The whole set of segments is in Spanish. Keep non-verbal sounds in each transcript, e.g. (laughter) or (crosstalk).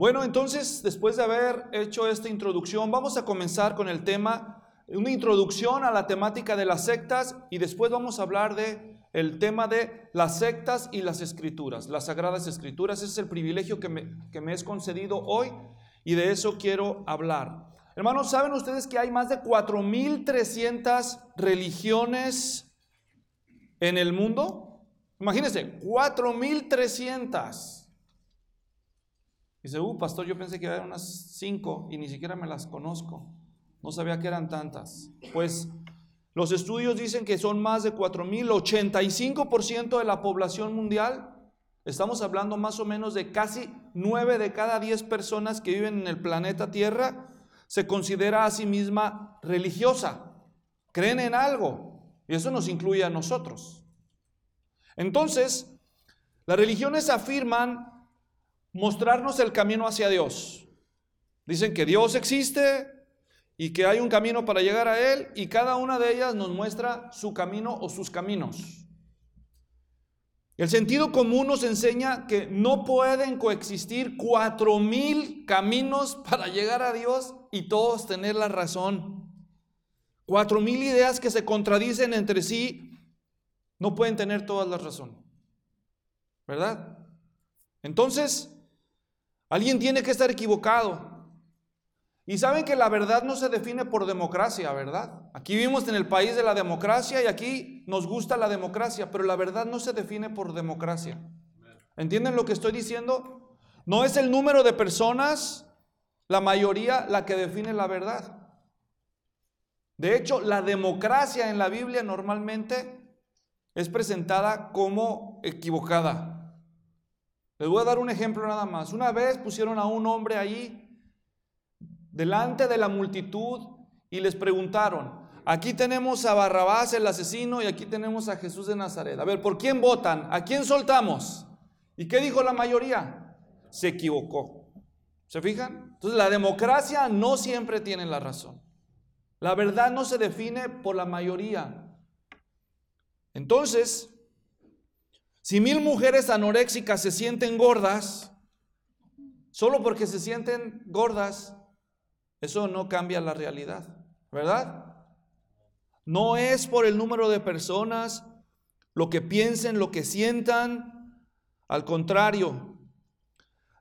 Bueno, entonces, después de haber hecho esta introducción, vamos a comenzar con el tema, una introducción a la temática de las sectas y después vamos a hablar de el tema de las sectas y las escrituras, las sagradas escrituras. Ese es el privilegio que me, que me es concedido hoy y de eso quiero hablar. Hermanos, ¿saben ustedes que hay más de 4.300 religiones en el mundo? Imagínense, 4.300. Dice, uh, pastor, yo pensé que eran unas 5 y ni siquiera me las conozco. No sabía que eran tantas. Pues los estudios dicen que son más de 4.000, 85% de la población mundial. Estamos hablando más o menos de casi 9 de cada 10 personas que viven en el planeta Tierra se considera a sí misma religiosa. Creen en algo. Y eso nos incluye a nosotros. Entonces, las religiones afirman mostrarnos el camino hacia Dios. Dicen que Dios existe y que hay un camino para llegar a Él y cada una de ellas nos muestra su camino o sus caminos. El sentido común nos enseña que no pueden coexistir cuatro mil caminos (laughs) para llegar a Dios y todos tener la razón. Cuatro mil ideas que se contradicen entre sí no pueden tener todas la razón. ¿Verdad? Entonces, alguien tiene que estar equivocado. Y saben que la verdad no se define por democracia, ¿verdad? Aquí vivimos en el país de la democracia y aquí nos gusta la democracia, pero la verdad no se define por democracia. ¿Entienden lo que estoy diciendo? No es el número de personas, la mayoría, la que define la verdad. De hecho, la democracia en la Biblia normalmente es presentada como equivocada. Les voy a dar un ejemplo nada más. Una vez pusieron a un hombre ahí delante de la multitud y les preguntaron, aquí tenemos a Barrabás el asesino y aquí tenemos a Jesús de Nazaret. A ver, ¿por quién votan? ¿A quién soltamos? ¿Y qué dijo la mayoría? Se equivocó. ¿Se fijan? Entonces la democracia no siempre tiene la razón. La verdad no se define por la mayoría. Entonces, si mil mujeres anoréxicas se sienten gordas, solo porque se sienten gordas, eso no cambia la realidad, ¿verdad? No es por el número de personas, lo que piensen, lo que sientan. Al contrario,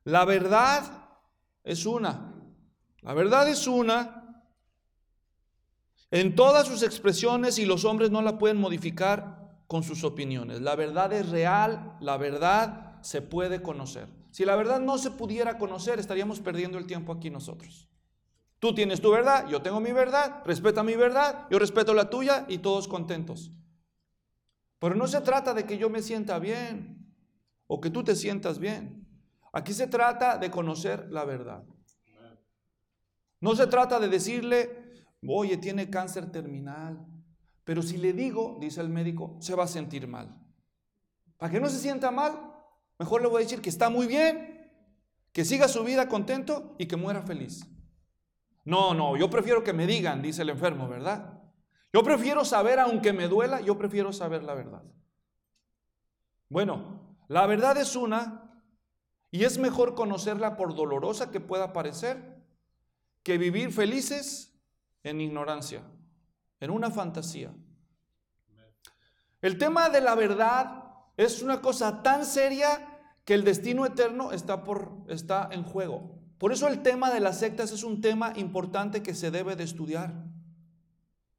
la verdad es una. La verdad es una en todas sus expresiones y los hombres no la pueden modificar con sus opiniones. La verdad es real, la verdad se puede conocer. Si la verdad no se pudiera conocer, estaríamos perdiendo el tiempo aquí nosotros. Tú tienes tu verdad, yo tengo mi verdad, respeta mi verdad, yo respeto la tuya y todos contentos. Pero no se trata de que yo me sienta bien o que tú te sientas bien. Aquí se trata de conocer la verdad. No se trata de decirle, oye, tiene cáncer terminal. Pero si le digo, dice el médico, se va a sentir mal. Para que no se sienta mal, mejor le voy a decir que está muy bien, que siga su vida contento y que muera feliz. No, no, yo prefiero que me digan, dice el enfermo, ¿verdad? Yo prefiero saber, aunque me duela, yo prefiero saber la verdad. Bueno, la verdad es una y es mejor conocerla por dolorosa que pueda parecer que vivir felices en ignorancia, en una fantasía. El tema de la verdad es una cosa tan seria que el destino eterno está, por, está en juego. Por eso el tema de las sectas es un tema importante que se debe de estudiar.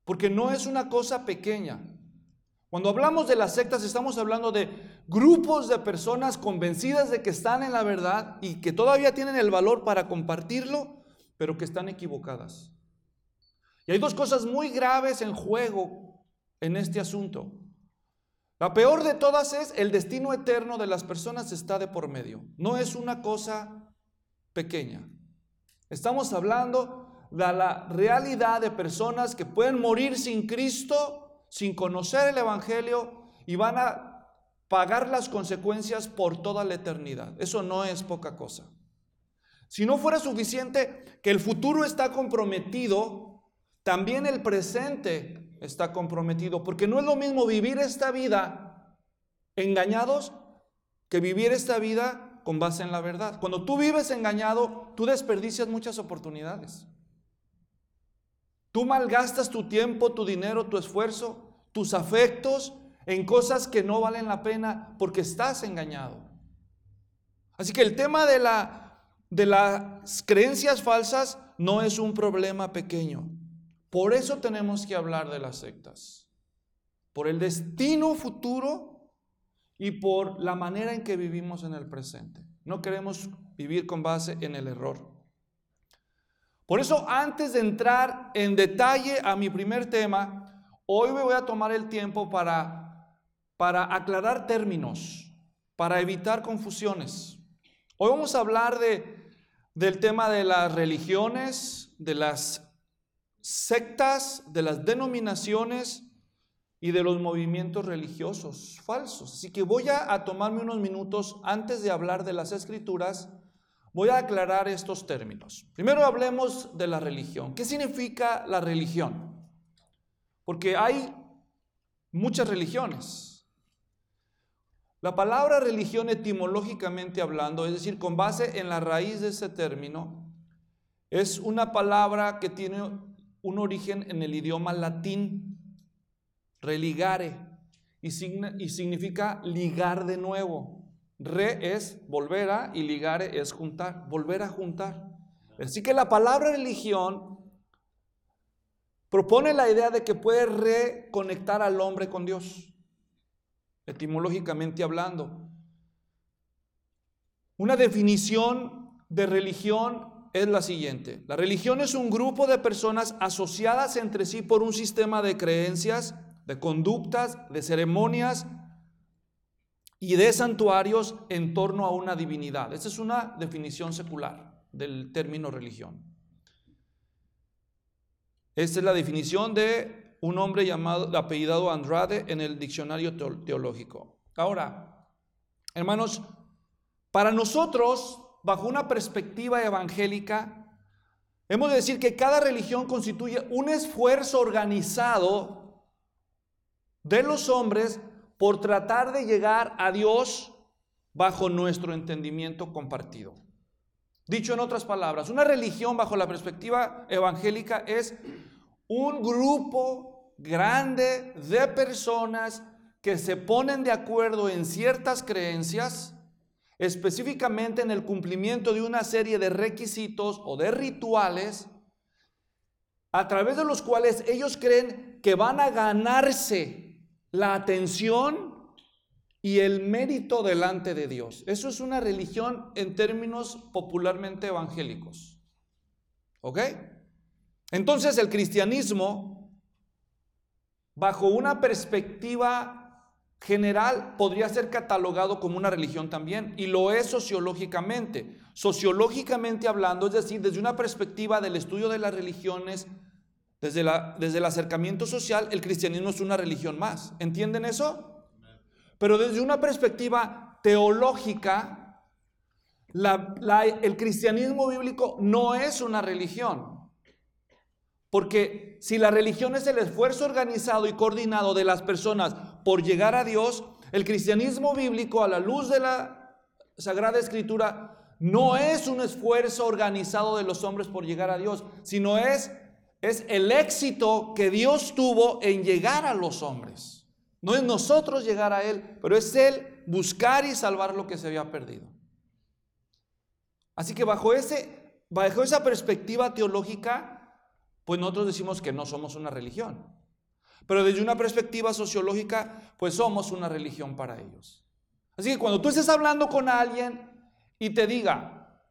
Porque no es una cosa pequeña. Cuando hablamos de las sectas estamos hablando de grupos de personas convencidas de que están en la verdad y que todavía tienen el valor para compartirlo, pero que están equivocadas. Y hay dos cosas muy graves en juego en este asunto. La peor de todas es el destino eterno de las personas está de por medio. No es una cosa pequeña. Estamos hablando de la realidad de personas que pueden morir sin Cristo, sin conocer el Evangelio y van a pagar las consecuencias por toda la eternidad. Eso no es poca cosa. Si no fuera suficiente que el futuro está comprometido, también el presente está comprometido, porque no es lo mismo vivir esta vida engañados que vivir esta vida con base en la verdad. Cuando tú vives engañado, tú desperdicias muchas oportunidades. Tú malgastas tu tiempo, tu dinero, tu esfuerzo, tus afectos en cosas que no valen la pena porque estás engañado. Así que el tema de, la, de las creencias falsas no es un problema pequeño. Por eso tenemos que hablar de las sectas. Por el destino futuro y por la manera en que vivimos en el presente. No queremos vivir con base en el error. Por eso, antes de entrar en detalle a mi primer tema, hoy me voy a tomar el tiempo para, para aclarar términos, para evitar confusiones. Hoy vamos a hablar de, del tema de las religiones, de las sectas, de las denominaciones y de los movimientos religiosos falsos. Así que voy a, tomarme unos minutos antes de hablar de las escrituras Voy a aclarar estos términos. Primero hablemos de la religión. ¿Qué significa la religión? Porque hay muchas religiones. La palabra religión etimológicamente hablando, es decir, con base en la raíz de ese término, es una palabra que tiene un origen en el idioma latín, religare, y, significa ligar de nuevo. Re es volver a y ligare es juntar, volver a juntar. Así que la palabra religión propone la idea de que puede reconectar al hombre con Dios, etimológicamente hablando. Una definición de religión es la siguiente. La religión es un grupo de personas asociadas entre sí por un sistema de creencias, de conductas, de ceremonias, y de santuarios en torno a una divinidad. Esa es una definición secular del término religión. Esta es la definición de un hombre llamado, apellidado Andrade en el diccionario teológico. Ahora, hermanos, para nosotros, bajo una perspectiva evangélica, hemos de decir que cada religión constituye un esfuerzo organizado de los hombres por tratar de llegar a Dios bajo nuestro entendimiento compartido. Dicho en otras palabras, una religión bajo la perspectiva evangélica es un grupo grande de personas que se ponen de acuerdo en ciertas creencias, específicamente en el cumplimiento de una serie de requisitos o de rituales, a través de los cuales ellos creen que van a ganarse la atención y el mérito delante de Dios. Eso es una religión en términos popularmente evangélicos. ¿Ok? Entonces el cristianismo, bajo una perspectiva general, podría ser catalogado como una religión también, y lo es sociológicamente. Sociológicamente hablando, es decir, desde una perspectiva del estudio de las religiones, desde, desde el acercamiento social, el cristianismo es una religión más. ¿Entienden eso? Pero desde una perspectiva teológica, el cristianismo bíblico no es una religión. Porque si la religión es el esfuerzo organizado y coordinado de las personas por llegar a Dios, el cristianismo bíblico a la luz de la Sagrada Escritura no es un esfuerzo organizado de los hombres por llegar a Dios, sino es es el éxito que Dios tuvo en llegar a los hombres. No es nosotros llegar a Él, pero es Él buscar y salvar lo que se había perdido. Así que bajo, ese, bajo esa perspectiva teológica, pues nosotros decimos que no somos una religión. Pero desde una perspectiva sociológica, pues somos una religión para ellos. Así que cuando tú estés hablando con alguien y te diga,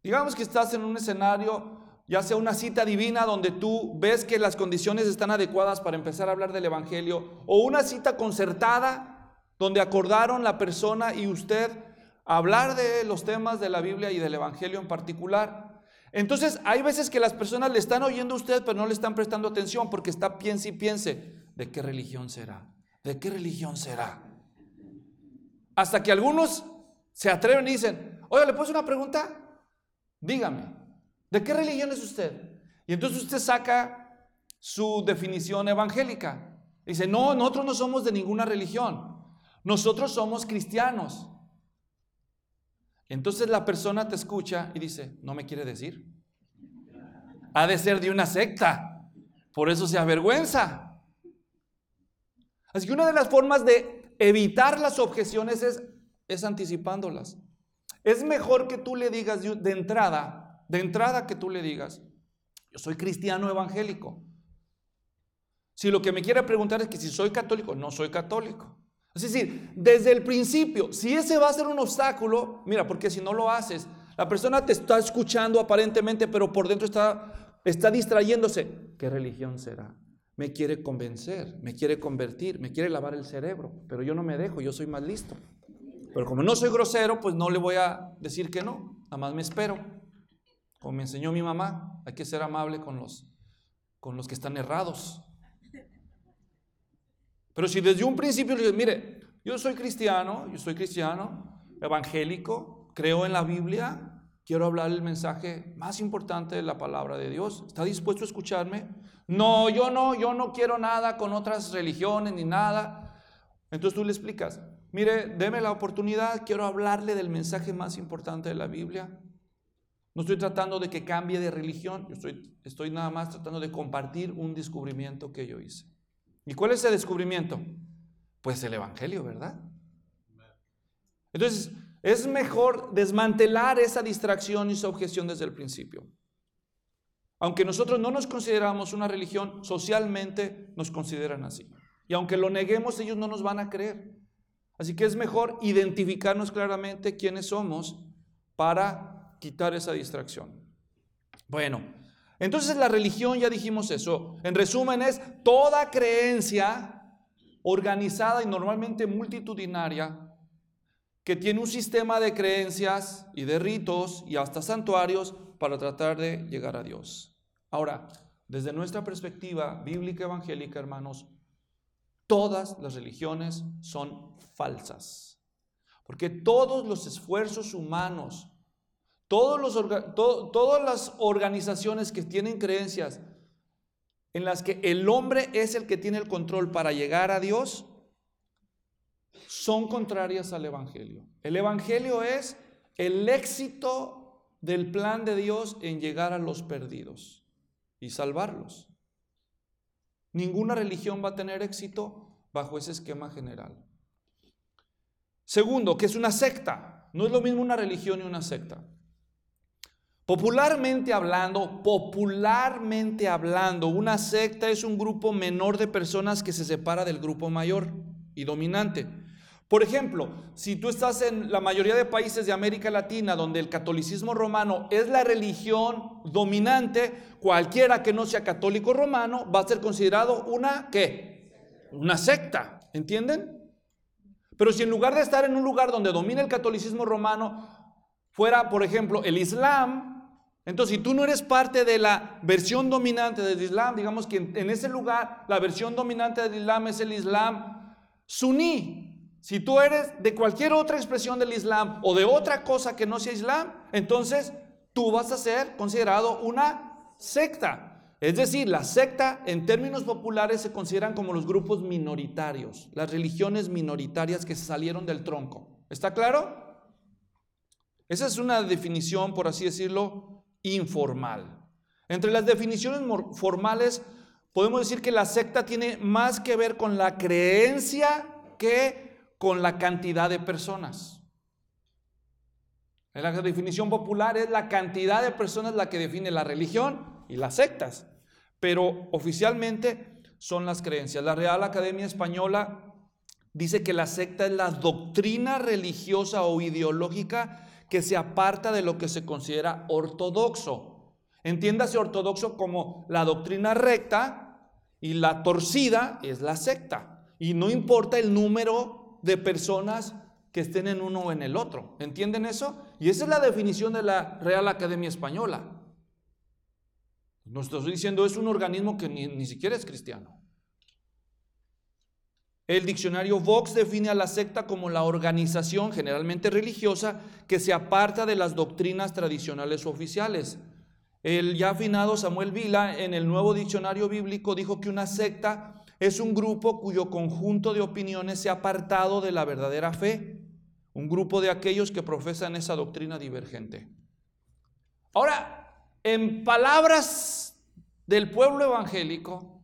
digamos que estás en un escenario ya sea una cita divina donde tú ves que las condiciones están adecuadas para empezar a hablar del Evangelio, o una cita concertada donde acordaron la persona y usted hablar de los temas de la Biblia y del Evangelio en particular. Entonces hay veces que las personas le están oyendo a usted, pero no le están prestando atención porque está piense y piense, ¿de qué religión será? ¿De qué religión será? Hasta que algunos se atreven y dicen, oye, ¿le puedo una pregunta? Dígame. ¿De qué religión es usted? Y entonces usted saca su definición evangélica. Dice, no, nosotros no somos de ninguna religión. Nosotros somos cristianos. Entonces la persona te escucha y dice, no me quiere decir. Ha de ser de una secta. Por eso se avergüenza. Así que una de las formas de evitar las objeciones es, es anticipándolas. Es mejor que tú le digas de entrada, de entrada que tú le digas, yo soy cristiano evangélico. Si lo que me quiere preguntar es que si soy católico, no soy católico. Es decir, desde el principio, si ese va a ser un obstáculo, mira, porque si no lo haces, la persona te está escuchando aparentemente, pero por dentro está, está distrayéndose. ¿Qué religión será? Me quiere convencer, me quiere convertir, me quiere lavar el cerebro, pero yo no me dejo, yo soy más listo. Pero como no soy grosero, pues no le voy a decir que no, nada más me espero. Como me enseñó mi mamá, hay que ser amable con los, con los que están errados. Pero si desde un principio le dices, mire, yo soy cristiano, yo soy cristiano, evangélico, creo en la Biblia, quiero hablar el mensaje más importante de la palabra de Dios. ¿Está dispuesto a escucharme? No, yo no, yo no quiero nada con otras religiones ni nada. Entonces tú le explicas, mire, deme la oportunidad, quiero hablarle del mensaje más importante de la Biblia. No estoy tratando de que cambie de religión, yo estoy, estoy nada más tratando de compartir un descubrimiento que yo hice. ¿Y cuál es el descubrimiento? Pues el Evangelio, ¿verdad? Entonces, es mejor desmantelar esa distracción y esa objeción desde el principio. Aunque nosotros no nos consideramos una religión, socialmente nos consideran así. Y aunque lo neguemos, ellos no nos van a creer. Así que es mejor identificarnos claramente quiénes somos para quitar esa distracción. Bueno, entonces la religión, ya dijimos eso, en resumen es toda creencia organizada y normalmente multitudinaria que tiene un sistema de creencias y de ritos y hasta santuarios para tratar de llegar a Dios. Ahora, desde nuestra perspectiva bíblica evangélica, hermanos, todas las religiones son falsas. Porque todos los esfuerzos humanos todas las organizaciones que tienen creencias en las que el hombre es el que tiene el control para llegar a Dios, son contrarias al Evangelio. El Evangelio es el éxito del plan de Dios en llegar a los perdidos y salvarlos. Ninguna religión va a tener éxito bajo ese esquema general. Segundo, que es una secta. No es lo mismo una religión y una secta. Popularmente hablando, popularmente hablando, una secta es un grupo menor de personas que se separa del grupo mayor y dominante. Por ejemplo, si tú estás en la mayoría de países de América Latina donde el catolicismo romano es la religión dominante, cualquiera que no sea católico romano va a ser considerado una ¿qué? Una secta, ¿entienden? Pero si en lugar de estar en un lugar donde domina el catolicismo romano fuera, por ejemplo, el Islam, entonces, si tú no eres parte de la versión dominante del Islam, digamos que en, ese lugar la versión dominante del Islam es el Islam suní. Si tú eres de cualquier otra expresión del Islam o de otra cosa que no sea Islam, entonces tú vas a ser considerado una secta. Es decir, la secta en términos populares se consideran como los grupos minoritarios, las religiones minoritarias que salieron del tronco. ¿Está claro? Esa es una definición, por así decirlo, informal. Entre las definiciones formales, podemos decir que la secta tiene más que ver con la creencia que con la cantidad de personas. En la definición popular es la cantidad de personas la que define la religión y las sectas, pero oficialmente son las creencias. La Real Academia Española dice que la secta es la doctrina religiosa o ideológica que se aparta de lo que se considera ortodoxo. Entiéndase ortodoxo como la doctrina recta y la torcida es la secta. Y no importa el número de personas que estén en uno o en el otro. ¿Entienden eso? Y esa es la definición de la Real Academia Española. Nos estoy diciendo, es un organismo que ni, ni siquiera es cristiano. El diccionario Vox define a la secta como la organización generalmente religiosa que se aparta de las doctrinas tradicionales oficiales. El ya afinado Samuel Vila en el nuevo diccionario bíblico dijo que una secta es un grupo cuyo conjunto de opiniones se ha apartado de la verdadera fe. un grupo de aquellos que profesan esa doctrina divergente. Ahora, en palabras del pueblo evangélico,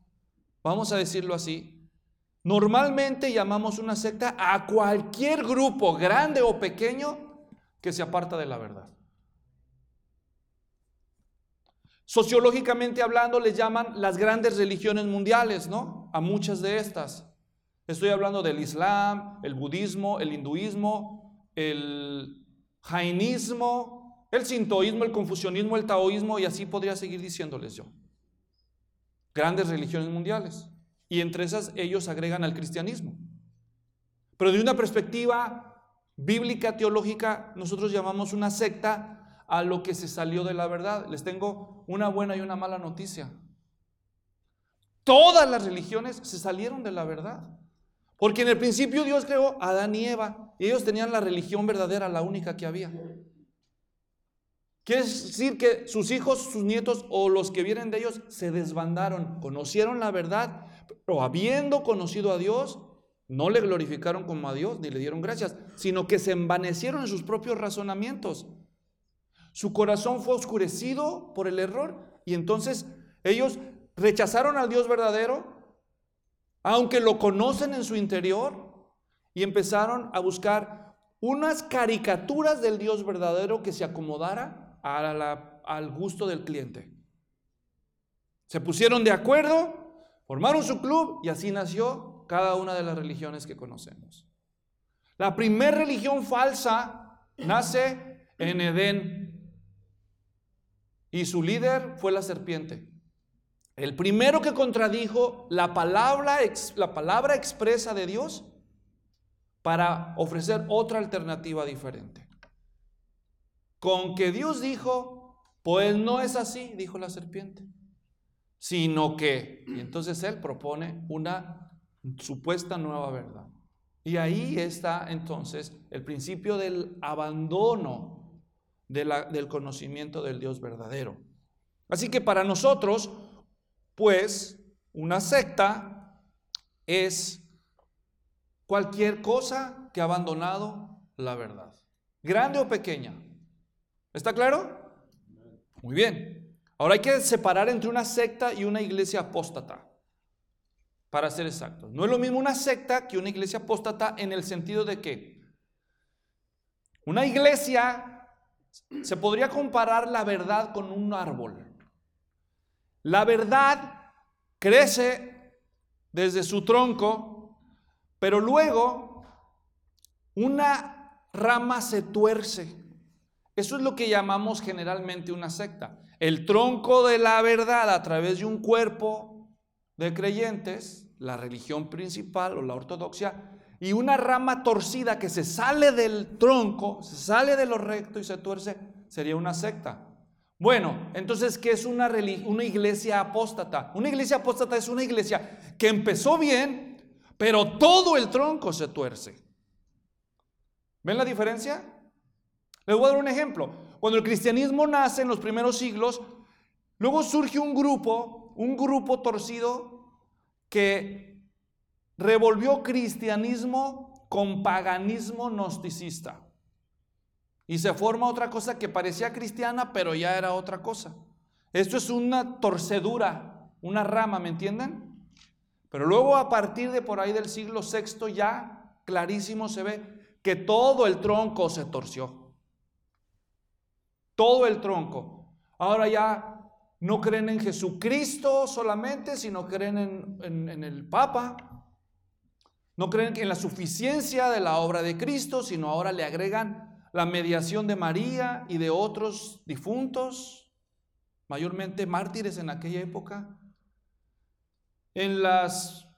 vamos a decirlo así, normalmente llamamos una secta a cualquier grupo, grande o pequeño, que se aparta de la verdad. Sociológicamente hablando, les llaman las grandes religiones mundiales, ¿no? A muchas de estas. Estoy hablando del Islam, el budismo, el hinduismo, el jainismo, el sintoísmo, el confucianismo, el taoísmo, y así podría seguir diciéndoles yo. Grandes religiones mundiales. Y entre esas ellos agregan al cristianismo. Pero de una perspectiva bíblica, teológica, nosotros llamamos una secta a lo que se salió de la verdad. Les tengo una buena y una mala noticia. Todas las religiones se salieron de la verdad. Porque en el principio Dios creó a Adán y Eva y ellos tenían la religión verdadera, la única que había. Quiere decir que sus hijos, sus nietos o los que vienen de ellos se desbandaron, conocieron la verdad, pero habiendo conocido a Dios, no le glorificaron como a Dios ni le dieron gracias, sino que se envanecieron en sus propios razonamientos. Su corazón fue oscurecido por el error y entonces ellos rechazaron al Dios verdadero, aunque lo conocen en su interior, y empezaron a buscar unas caricaturas del Dios verdadero que se acomodara al gusto del cliente. Se pusieron de acuerdo, formaron su club y así nació cada una de las religiones que conocemos. La primera religión falsa nace en Edén, y su líder fue la serpiente. El primero que contradijo la palabra, la palabra expresa de Dios para ofrecer otra alternativa diferente. Con que Dios dijo, pues no es así, dijo la serpiente, sino que, y entonces él propone una supuesta nueva verdad. Y ahí está entonces el principio del abandono del conocimiento del Dios verdadero. Así que para nosotros, pues, una secta es cualquier cosa que ha abandonado la verdad, grande o pequeña. ¿Está claro? Muy bien. Ahora hay que separar entre una secta y una iglesia apóstata, para ser exactos. No es lo mismo una secta que una iglesia apóstata en el sentido de que una iglesia se podría comparar la verdad con un árbol. La verdad crece desde su tronco, pero luego una rama se tuerce. Eso es lo que llamamos generalmente una secta. El tronco de la verdad a través de un cuerpo de creyentes, la religión principal o la ortodoxia, y una rama torcida que se sale del tronco, se sale de lo recto y se tuerce, sería una secta. Bueno, entonces, ¿qué es una, iglesia apóstata? Una iglesia apóstata es una iglesia que empezó bien, pero todo el tronco se tuerce. ¿Ven la diferencia? Les voy a dar un ejemplo. Cuando el cristianismo nace en los primeros siglos, luego surge un grupo, un grupo torcido que revolvió cristianismo con paganismo gnosticista. Y se forma otra cosa que parecía cristiana, pero ya era otra cosa. Esto es una torcedura, una rama, ¿me entienden? Pero luego a partir de por ahí del siglo VI ya clarísimo se ve que todo el tronco se torció. Todo el tronco. Ahora ya no creen en Jesucristo solamente, sino creen en, en el Papa, no creen en la suficiencia de la obra de Cristo, sino ahora le agregan la mediación de María y de otros difuntos, mayormente mártires en aquella época. En las,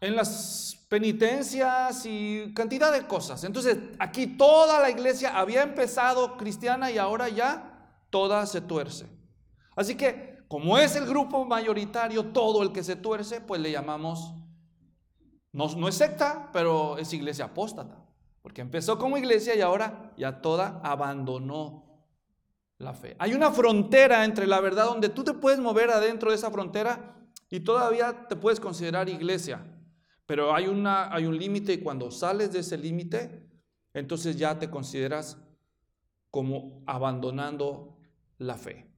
en las penitencias y cantidad de cosas. Entonces, aquí toda la iglesia había empezado cristiana y ahora ya toda se tuerce. Así que, como es el grupo mayoritario, todo el que se tuerce, pues le llamamos no, es secta, pero es iglesia apóstata. Porque empezó como iglesia y ahora ya toda abandonó la fe. Hay una frontera entre la verdad donde tú te puedes mover adentro de esa frontera y todavía te puedes considerar iglesia. Pero hay, una, hay un límite y cuando sales de ese límite, entonces ya te consideras como abandonando la fe.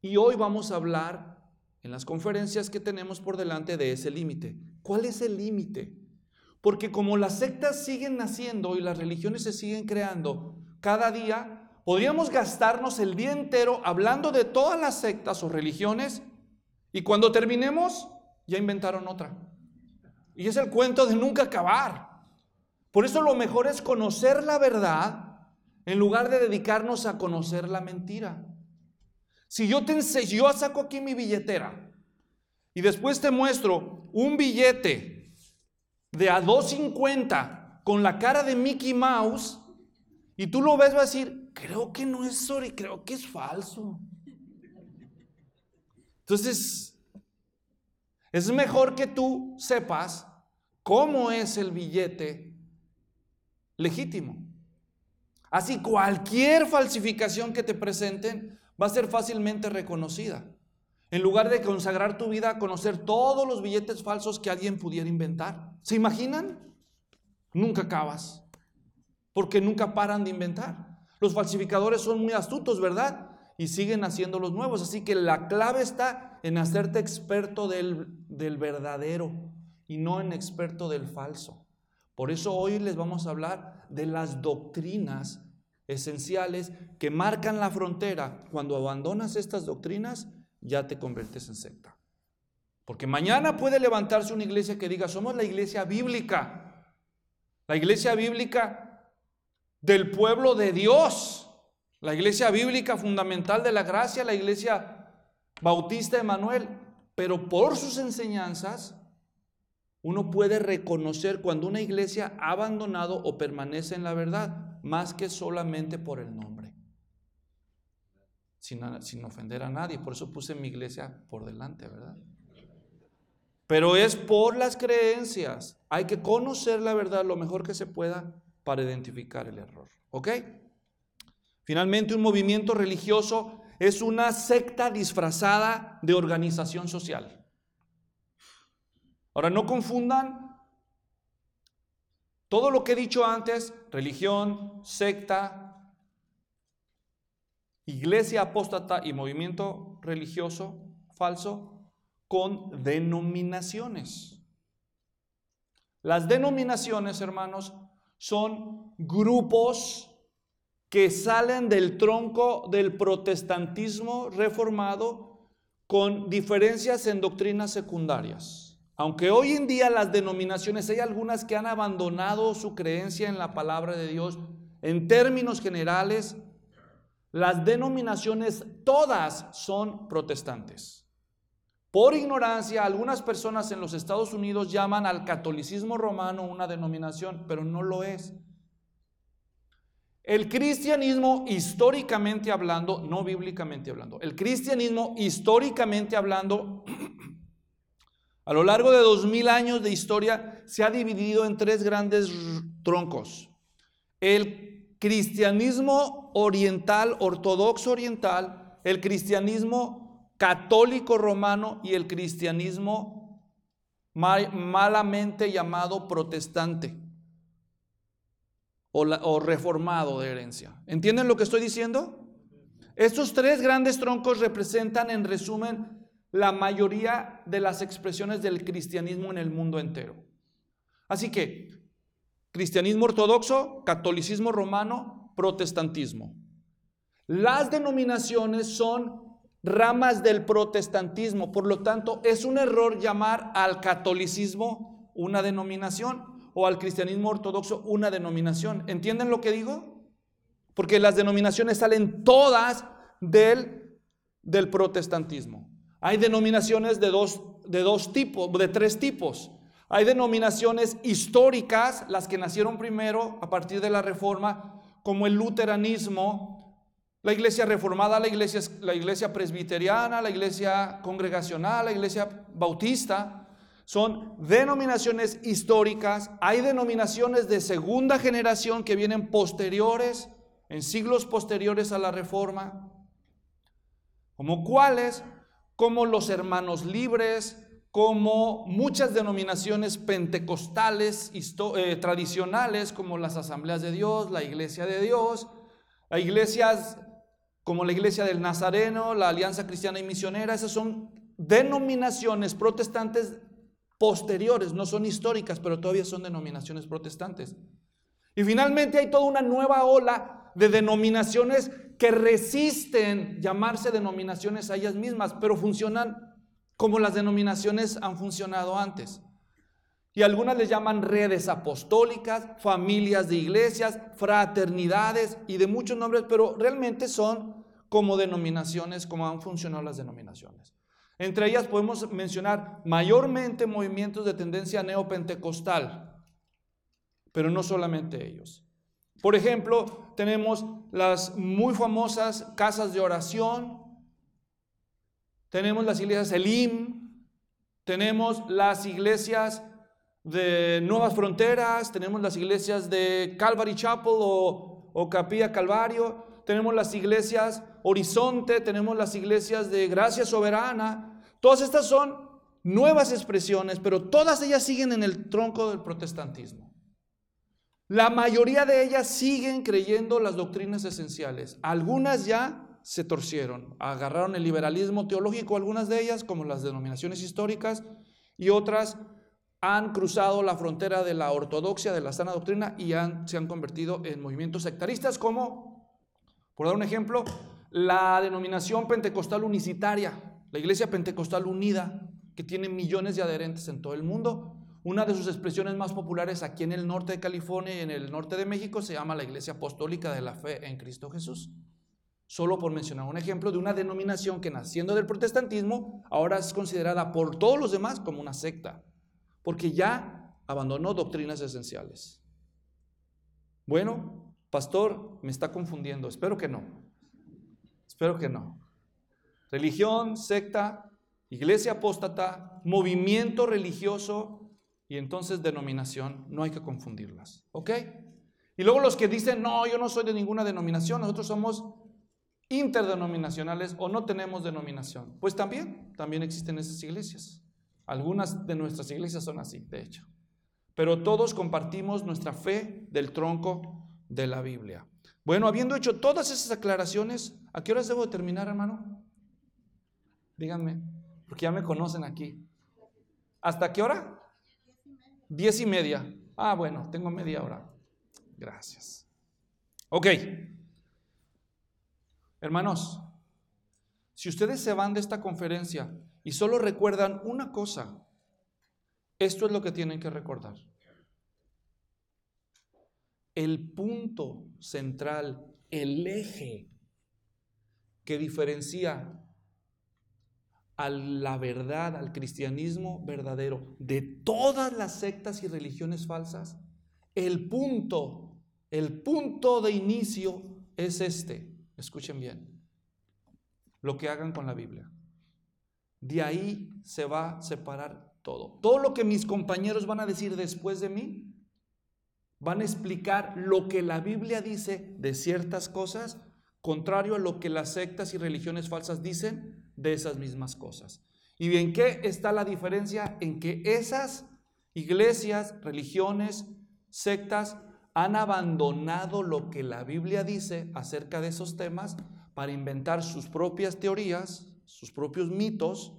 Y hoy vamos a hablar en las conferencias que tenemos por delante de ese límite. ¿Cuál es el límite? Porque como las sectas siguen naciendo y las religiones se siguen creando cada día, podríamos gastarnos el día entero hablando de todas las sectas o religiones y cuando terminemos ya inventaron otra. Y es el cuento de nunca acabar. Por eso lo mejor es conocer la verdad en lugar de dedicarnos a conocer la mentira. Si yo te yo saco aquí mi billetera y después te muestro un billete de a 2.50 con la cara de Mickey Mouse y tú lo ves, vas a decir, creo que no es sorry, creo que es falso. Entonces, es mejor que tú sepas cómo es el billete legítimo. Así cualquier falsificación que te presenten va a ser fácilmente reconocida. En lugar de consagrar tu vida a conocer todos los billetes falsos que alguien pudiera inventar. ¿Se imaginan? Nunca acabas. Porque nunca paran de inventar. Los falsificadores son muy astutos, ¿verdad? Y siguen haciendo los nuevos. Así que la clave está en hacerte experto del, del verdadero y no en experto del falso. Por eso hoy les vamos a hablar de las doctrinas esenciales que marcan la frontera. Cuando abandonas estas doctrinas, ya te conviertes en secta. Porque mañana puede levantarse una iglesia que diga, somos la iglesia bíblica, la iglesia bíblica del pueblo de Dios, la iglesia bíblica fundamental de la gracia, la iglesia bautista de Manuel, pero por sus enseñanzas uno puede reconocer cuando una iglesia ha abandonado o permanece en la verdad, más que solamente por el nombre. Sin, ofender a nadie. Por eso puse mi iglesia por delante, ¿verdad? Pero es por las creencias. Hay que conocer la verdad lo mejor que se pueda para identificar el error. ¿Ok? Finalmente, un movimiento religioso es una secta disfrazada de organización social. Ahora, no confundan todo lo que he dicho antes, religión, secta, iglesia apóstata y movimiento religioso falso, con denominaciones. Las denominaciones, hermanos, son grupos que salen del tronco del protestantismo reformado con diferencias en doctrinas secundarias. Aunque hoy en día las denominaciones, hay algunas que han abandonado su creencia en la palabra de Dios, en términos generales, las denominaciones todas son protestantes. Por ignorancia, algunas personas en los Estados Unidos llaman al catolicismo romano una denominación, pero no lo es. El cristianismo históricamente hablando, no bíblicamente hablando, el cristianismo históricamente hablando a lo largo de dos mil años de historia se ha dividido en tres grandes troncos. El cristianismo oriental, ortodoxo oriental, el cristianismo católico romano y el cristianismo malamente llamado protestante o, o reformado de herencia. ¿Entienden lo que estoy diciendo? Estos tres grandes troncos representan en resumen la mayoría de las expresiones del cristianismo en el mundo entero. Así que, cristianismo ortodoxo, catolicismo romano, protestantismo. Las denominaciones son ramas del protestantismo, por lo tanto es un error llamar al catolicismo una denominación o al cristianismo ortodoxo una denominación. ¿Entienden lo que digo? Porque las denominaciones salen todas del, del protestantismo. Hay denominaciones de dos, de dos tipos, de tres tipos. Hay denominaciones históricas, las que nacieron primero a partir de la reforma, como el luteranismo, la iglesia reformada, la iglesia, la iglesia presbiteriana, la iglesia congregacional, la iglesia bautista. Son denominaciones históricas. Hay denominaciones de segunda generación que vienen posteriores, en siglos posteriores a la reforma, como cuáles como los hermanos libres, como muchas denominaciones pentecostales eh, tradicionales, como las asambleas de Dios, la iglesia de Dios, las iglesias como la iglesia del Nazareno, la Alianza Cristiana y Misionera, esas son denominaciones protestantes posteriores, no son históricas, pero todavía son denominaciones protestantes. Y finalmente hay toda una nueva ola de denominaciones que resisten llamarse denominaciones a ellas mismas, pero funcionan como las denominaciones han funcionado antes. Y algunas les llaman redes apostólicas, familias de iglesias, fraternidades y de muchos nombres, pero realmente son como denominaciones, como han funcionado las denominaciones. Entre ellas podemos mencionar mayormente movimientos de tendencia neopentecostal, pero no solamente ellos. Por ejemplo, tenemos las muy famosas casas de oración, tenemos las iglesias Elim, tenemos las iglesias de Nuevas Fronteras, tenemos las iglesias de Calvary Chapel o, o Capilla Calvario, tenemos las iglesias Horizonte, tenemos las iglesias de Gracia Soberana. Todas estas son nuevas expresiones, pero todas ellas siguen en el tronco del protestantismo. La mayoría de ellas siguen creyendo las doctrinas esenciales. Algunas ya se torcieron, agarraron el liberalismo teológico, algunas de ellas, como las denominaciones históricas, y otras han cruzado la frontera de la ortodoxia, de la sana doctrina, y se han convertido en movimientos sectaristas, como, por dar un ejemplo, la denominación pentecostal unicitaria, la iglesia pentecostal unida, que tiene millones de adherentes en todo el mundo. Una de sus expresiones más populares aquí en el norte de California y en el norte de México se llama la Iglesia Apostólica de la Fe en Cristo Jesús. Solo por mencionar un ejemplo de una denominación que naciendo del protestantismo ahora es considerada por todos los demás como una secta, porque ya abandonó doctrinas esenciales. Bueno, pastor, me está confundiendo, espero que no. Espero que no. Religión, secta, iglesia apóstata, movimiento religioso y entonces denominación. No hay que confundirlas. ¿Ok? Y luego los que dicen, no, yo no soy de ninguna denominación, nosotros somos interdenominacionales o no tenemos denominación. Pues también, también existen esas iglesias. Algunas de nuestras iglesias son así, de hecho. Pero todos compartimos nuestra fe del tronco de la Biblia. Bueno, habiendo hecho todas esas aclaraciones, ¿a qué horas debo terminar, hermano? Díganme, porque ya me conocen aquí. ¿Hasta qué hora? Diez y media. Ah, bueno, tengo media hora. Gracias. Ok. Hermanos, si ustedes se van de esta conferencia y solo recuerdan una cosa, esto es lo que tienen que recordar el punto central, el eje que diferencia a la verdad, al cristianismo verdadero, de todas las sectas y religiones falsas, el punto, el punto de inicio es este. Escuchen bien. Lo que hagan con la Biblia. De ahí se va a separar todo. Todo lo que mis compañeros van a decir después de mí van a explicar lo que la Biblia dice de ciertas cosas, contrario a lo que las sectas y religiones falsas dicen de esas mismas cosas. ¿Y en qué está la diferencia? En que esas iglesias, religiones, sectas han abandonado lo que la Biblia dice acerca de esos temas para inventar sus propias teorías, sus propios mitos,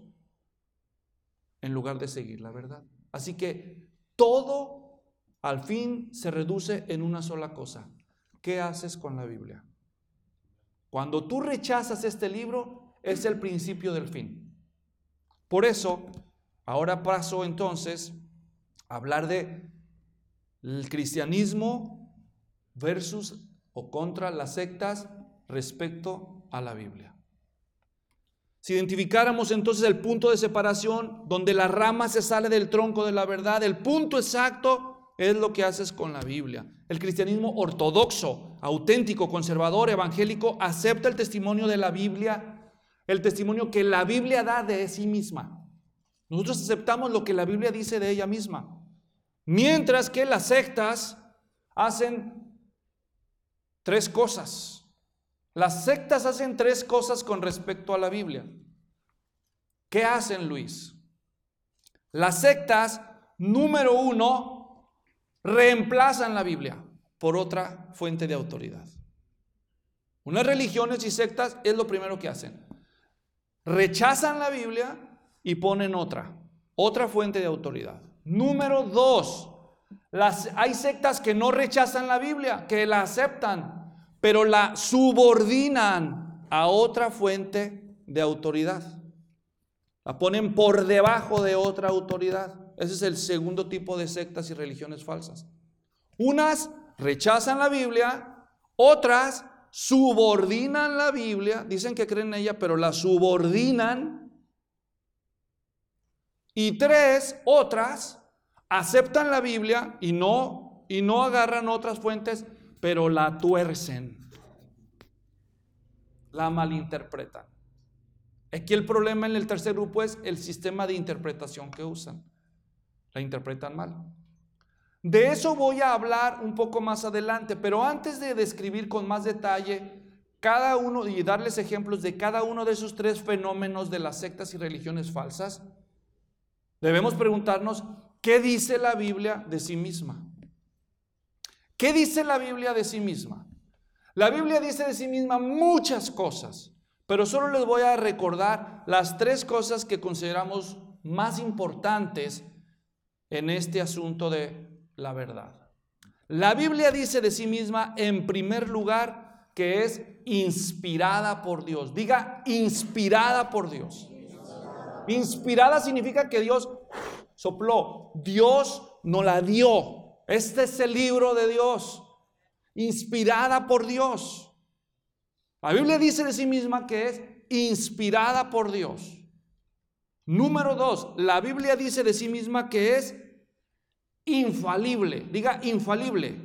en lugar de seguir la verdad. Así que todo al fin se reduce en una sola cosa. ¿Qué haces con la Biblia? Cuando tú rechazas este libro, es el principio del fin. Por eso, ahora paso entonces a hablar de el cristianismo versus o contra las sectas respecto a la Biblia. Si identificáramos entonces el punto de separación donde la rama se sale del tronco de la verdad, el punto exacto es lo que haces con la Biblia. El cristianismo ortodoxo, auténtico, conservador, evangélico, acepta el testimonio de la Biblia, el testimonio que la Biblia da de sí misma. Nosotros aceptamos lo que la Biblia dice de ella misma. Mientras que las sectas hacen tres cosas. Las sectas hacen tres cosas con respecto a la Biblia. ¿Qué hacen, Luis? Las sectas, número uno, reemplazan la Biblia por otra fuente de autoridad. Unas religiones y sectas es lo primero que hacen. Rechazan la Biblia y ponen otra, otra fuente de autoridad. Número dos, las, hay sectas que no rechazan la Biblia, que la aceptan, pero la subordinan a otra fuente de autoridad. La ponen por debajo de otra autoridad. Ese es el segundo tipo de sectas y religiones falsas. Unas rechazan la Biblia, otras subordinan la Biblia, dicen que creen en ella, pero la subordinan. Y tres, otras aceptan la Biblia y no y no agarran otras fuentes, pero la tuercen. La malinterpretan. Aquí el problema en el tercer grupo es el sistema de interpretación que usan. La interpretan mal. De eso voy a hablar un poco más adelante, pero antes de describir con más detalle cada uno y darles ejemplos de cada uno de esos tres fenómenos de las sectas y religiones falsas, debemos preguntarnos, ¿qué dice la Biblia de sí misma? ¿Qué dice la Biblia de sí misma? La Biblia dice de sí misma muchas cosas. Pero solo les voy a recordar las tres cosas que consideramos más importantes en este asunto de la verdad. La Biblia dice de sí misma, en primer lugar, que es inspirada por Dios. Diga, inspirada por Dios. Inspirada significa que Dios sopló, Dios nos la dio. Este es el libro de Dios, inspirada por Dios. La Biblia dice de sí misma que es inspirada por Dios. Número dos, la Biblia dice de sí misma que es infalible. Diga infalible.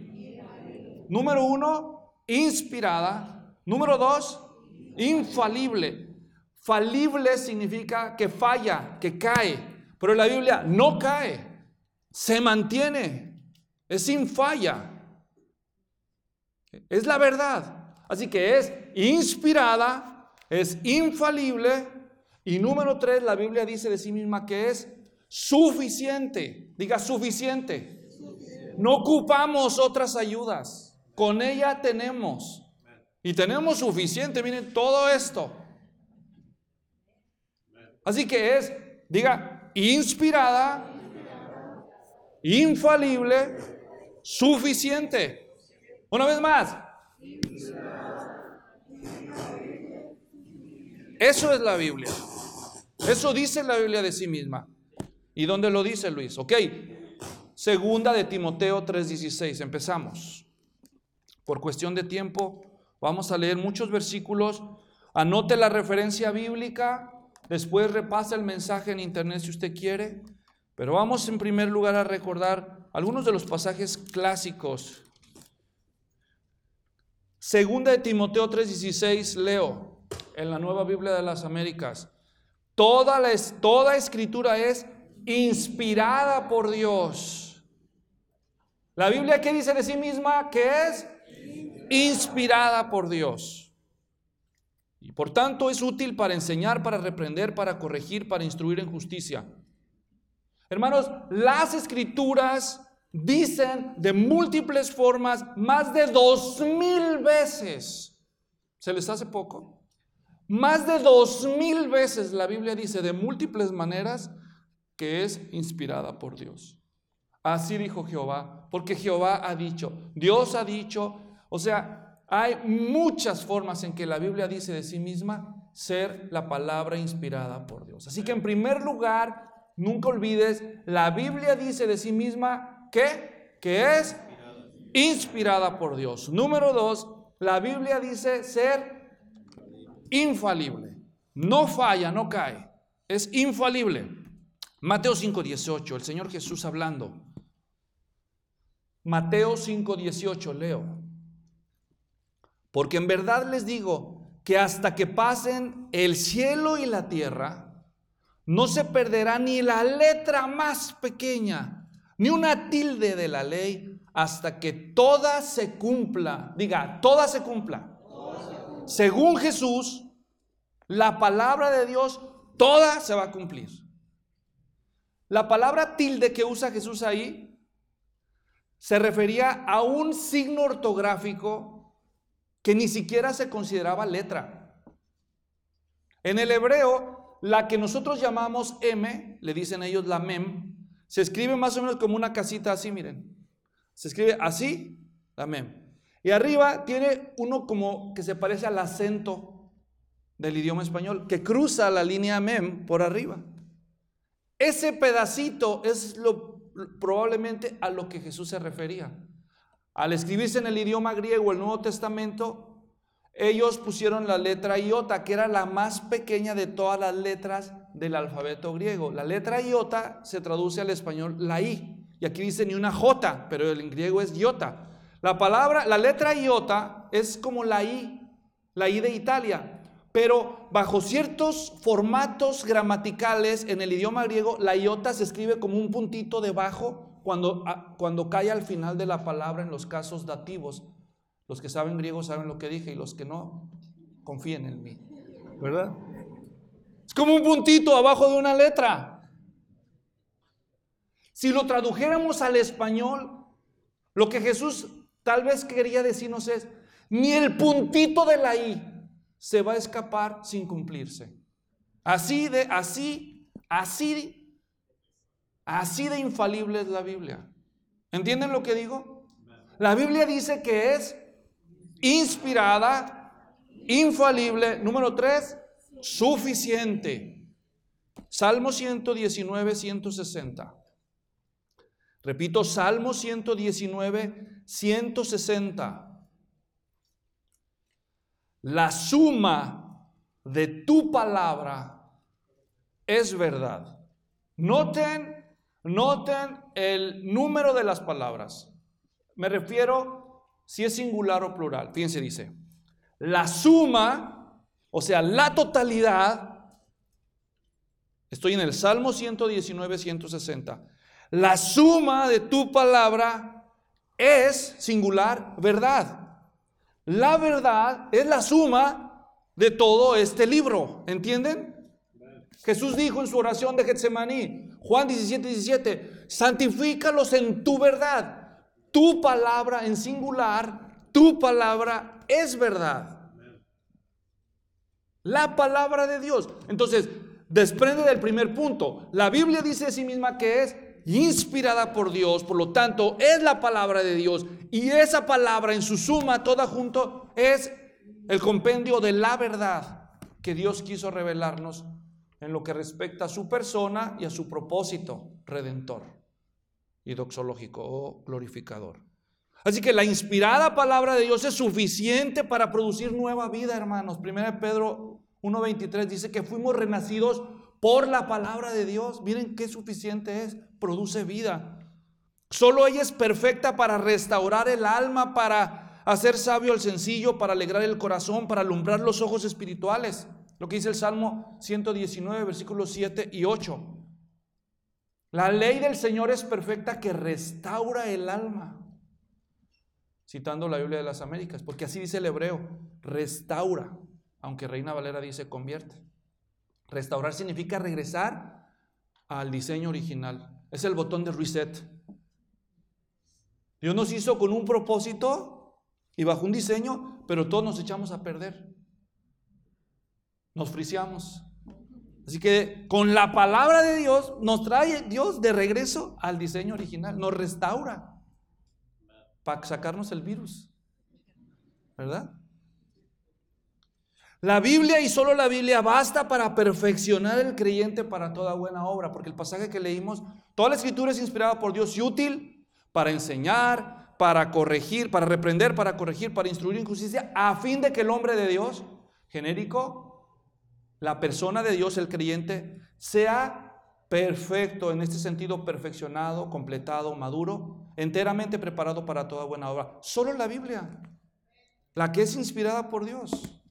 Número uno, inspirada. Número dos, infalible. Falible significa que falla, que cae. Pero la Biblia no cae, se mantiene, es sin falla. Es la verdad. Así que es inspirada, es infalible y número tres, la Biblia dice de sí misma que es suficiente. Diga suficiente. No ocupamos otras ayudas. Con ella tenemos. Y tenemos suficiente. Miren todo esto. Así que es, diga, inspirada, infalible, suficiente. Una vez más, Eso es la Biblia. Eso dice la Biblia de sí misma. ¿Y dónde lo dice Luis? Ok. Segunda de Timoteo 3:16. Empezamos. Por cuestión de tiempo, vamos a leer muchos versículos. Anote la referencia bíblica. Después repasa el mensaje en internet si usted quiere. Pero vamos en primer lugar a recordar algunos de los pasajes clásicos. Segunda de Timoteo 3:16, leo en la Nueva Biblia de las Américas. Toda, la, toda escritura es inspirada por Dios. La Biblia que dice de sí misma que es inspirada por Dios. Y por tanto es útil para enseñar, para reprender, para corregir, para instruir en justicia. Hermanos, las escrituras dicen de múltiples formas más de dos mil veces. ¿Se les hace poco? Más de dos mil veces la Biblia dice de múltiples maneras que es inspirada por Dios. Así dijo Jehová, porque Jehová ha dicho, Dios ha dicho, o sea, hay muchas formas en que la Biblia dice de sí misma ser la palabra inspirada por Dios. Así que en primer lugar, nunca olvides, la Biblia dice de sí misma que, que es inspirada por Dios. Número dos, la Biblia dice ser infalible. No falla, no cae. Es infalible. Mateo 5:18, el Señor Jesús hablando. Mateo 5:18, leo. Porque en verdad les digo que hasta que pasen el cielo y la tierra, no se perderá ni la letra más pequeña, ni una tilde de la ley, hasta que toda se cumpla. Diga, toda se cumpla según Jesús, la palabra de Dios, toda se va a cumplir. La palabra tilde que usa Jesús ahí se refería a un signo ortográfico que ni siquiera se consideraba letra. En el hebreo, la que nosotros llamamos M, le dicen ellos la mem, se escribe más o menos como una casita así, miren. Se escribe así, la mem. Y arriba tiene uno como que se parece al acento del idioma español, que cruza la línea mem por arriba. Ese pedacito es lo probablemente a lo que Jesús se refería. Al escribirse en el idioma griego el Nuevo Testamento, ellos pusieron la letra iota, que era la más pequeña de todas las letras del alfabeto griego. La letra iota se traduce al español la i, y aquí dice ni una j, pero en griego es iota. La palabra, la letra iota es como la I, la I de Italia, pero bajo ciertos formatos gramaticales en el idioma griego, la iota se escribe como un puntito debajo cuando, cuando cae al final de la palabra en los casos dativos. Los que saben griego saben lo que dije y los que no, confíen en mí. ¿Verdad? Es como un puntito abajo de una letra. Si lo tradujéramos al español, lo que Jesús Tal vez quería decirnos es, ni el puntito de la I se va a escapar sin cumplirse. Así de, así, así, así de infalible es la Biblia. ¿Entienden lo que digo? La Biblia dice que es inspirada, infalible, número tres, suficiente. Salmo 119, 160. Repito, Salmo 119, 160. La suma de tu palabra es verdad. Noten, noten el número de las palabras. Me refiero si es singular o plural. Fíjense, dice, la suma, o sea, la totalidad, estoy en el Salmo 119, 160. La suma de tu palabra es singular verdad. La verdad es la suma de todo este libro. ¿Entienden? Jesús dijo en su oración de Getsemaní, Juan 17, 17, santifícalos en tu verdad. Tu palabra en singular, tu palabra es verdad. La palabra de Dios. Entonces, desprende del primer punto. La Biblia dice a sí misma que es inspirada por Dios, por lo tanto es la palabra de Dios y esa palabra en su suma toda junto es el compendio de la verdad que Dios quiso revelarnos en lo que respecta a su persona y a su propósito redentor y doxológico o glorificador. Así que la inspirada palabra de Dios es suficiente para producir nueva vida, hermanos. Primera Pedro 1.23 dice que fuimos renacidos por la palabra de Dios. Miren qué suficiente es, produce vida. Solo ella es perfecta para restaurar el alma, para hacer sabio al sencillo, para alegrar el corazón, para alumbrar los ojos espirituales. Lo que dice el Salmo 119, versículos 7 y 8. La ley del Señor es perfecta que restaura el alma. Citando la Biblia de las Américas, porque así dice el hebreo, restaura, aunque Reina Valera dice convierte. Restaurar significa regresar al diseño original. Es el botón de reset. Dios nos hizo con un propósito y bajo un diseño, pero todos nos echamos a perder. Nos friciamos. Así que con la palabra de Dios nos trae Dios de regreso al diseño original, nos restaura para sacarnos el virus. ¿Verdad? La Biblia y solo la Biblia basta para perfeccionar el creyente para toda buena obra, porque el pasaje que leímos, toda la escritura es inspirada por Dios y útil para enseñar, para corregir, para reprender, para corregir, para instruir en justicia, a fin de que el hombre de Dios, genérico, la persona de Dios, el creyente, sea perfecto, en este sentido perfeccionado, completado, maduro, enteramente preparado para toda buena obra. Solo la Biblia, la que es inspirada por Dios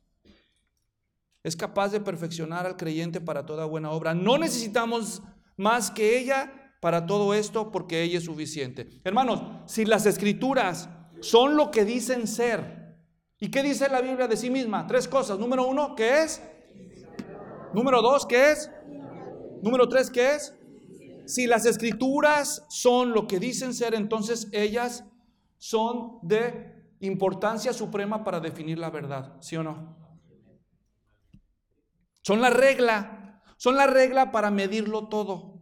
es capaz de perfeccionar al creyente para toda buena obra. No necesitamos más que ella para todo esto porque ella es suficiente. Hermanos, si las escrituras son lo que dicen ser, ¿y qué dice la Biblia de sí misma? Tres cosas. Número uno, ¿qué es? Número dos, ¿qué es? Número tres, ¿qué es? si las escrituras son lo que dicen ser, entonces ellas son de importancia suprema para definir la verdad, ¿sí o no? Son la regla, son la regla para medirlo todo,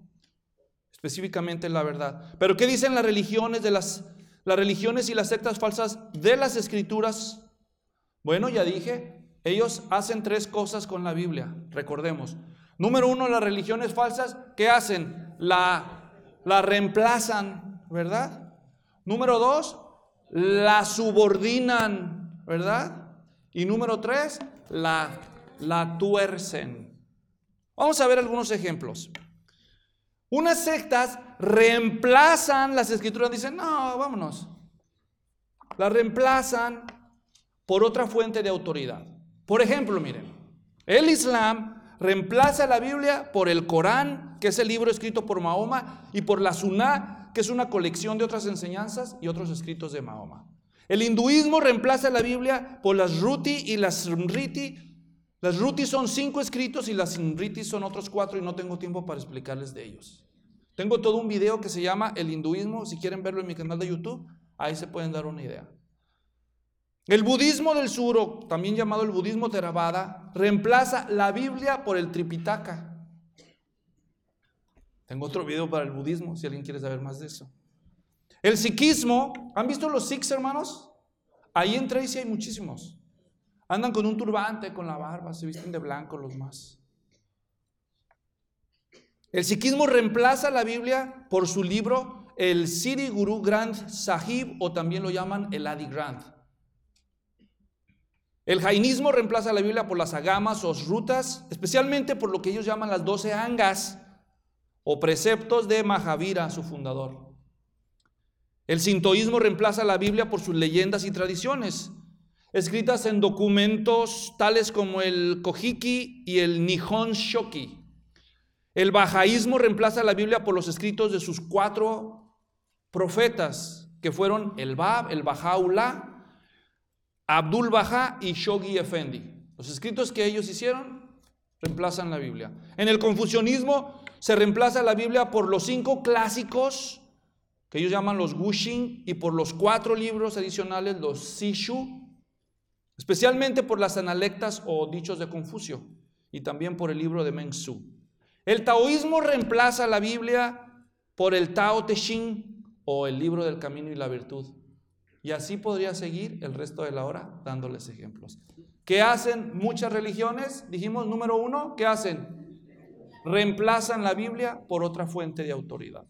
específicamente la verdad. Pero ¿qué dicen las religiones de las las religiones y las sectas falsas de las escrituras? Bueno, ya dije, ellos hacen tres cosas con la Biblia, recordemos. Número uno, las religiones falsas, ¿qué hacen? La, la reemplazan, ¿verdad? Número dos, la subordinan, ¿verdad? Y número tres, la, la tuercen. Vamos a ver algunos ejemplos. Unas sectas reemplazan las escrituras, dicen, no, vámonos. Las reemplazan por otra fuente de autoridad. Por ejemplo, miren, el Islam reemplaza la Biblia por el Corán, que es el libro escrito por Mahoma, y por la Sunnah, que es una colección de otras enseñanzas y otros escritos de Mahoma. El hinduismo reemplaza la Biblia por las Ruti y las Smriti. Las Ruti son cinco escritos y las Smriti son otros cuatro y no tengo tiempo para explicarles de ellos. Tengo todo un video que se llama El hinduismo, si quieren verlo en mi canal de YouTube, ahí se pueden dar una idea. El budismo del sur, también llamado el budismo Theravada, reemplaza la Biblia por el Tripitaka. Tengo otro video para el budismo, si alguien quiere saber más de eso. El sikhismo, ¿han visto los sikhs, hermanos? Ahí en Tracy hay muchísimos. Andan con un turbante, con la barba, se visten de blanco los más. El sikhismo reemplaza la Biblia por su libro, el Siri Guru Granth Sahib, o también lo llaman el Adi Granth. El jainismo reemplaza la Biblia por las agamas o rutas, especialmente por lo que ellos llaman las doce angas o preceptos de Mahavira, su fundador. El sintoísmo reemplaza la Biblia por sus leyendas y tradiciones, escritas en documentos tales como el Kojiki y el Nihon Shoki. El bajaísmo reemplaza la Biblia por los escritos de sus cuatro profetas, que fueron el Bab, el Bajaullah, Abdul Baha y Shoghi Effendi. Los escritos que ellos hicieron reemplazan la Biblia. En el confucianismo se reemplaza la Biblia por los cinco clásicos que ellos llaman los Gushin y por los cuatro libros adicionales, los Sishu, especialmente por las analectas o dichos de Confucio y también por el libro de Mengsu. El taoísmo reemplaza la Biblia por el Tao Te Ching o el libro del camino y la virtud. Y así podría seguir el resto de la hora dándoles ejemplos. ¿Qué hacen muchas religiones? Dijimos, número uno, ¿qué hacen? Reemplazan la Biblia por otra fuente de autoridad.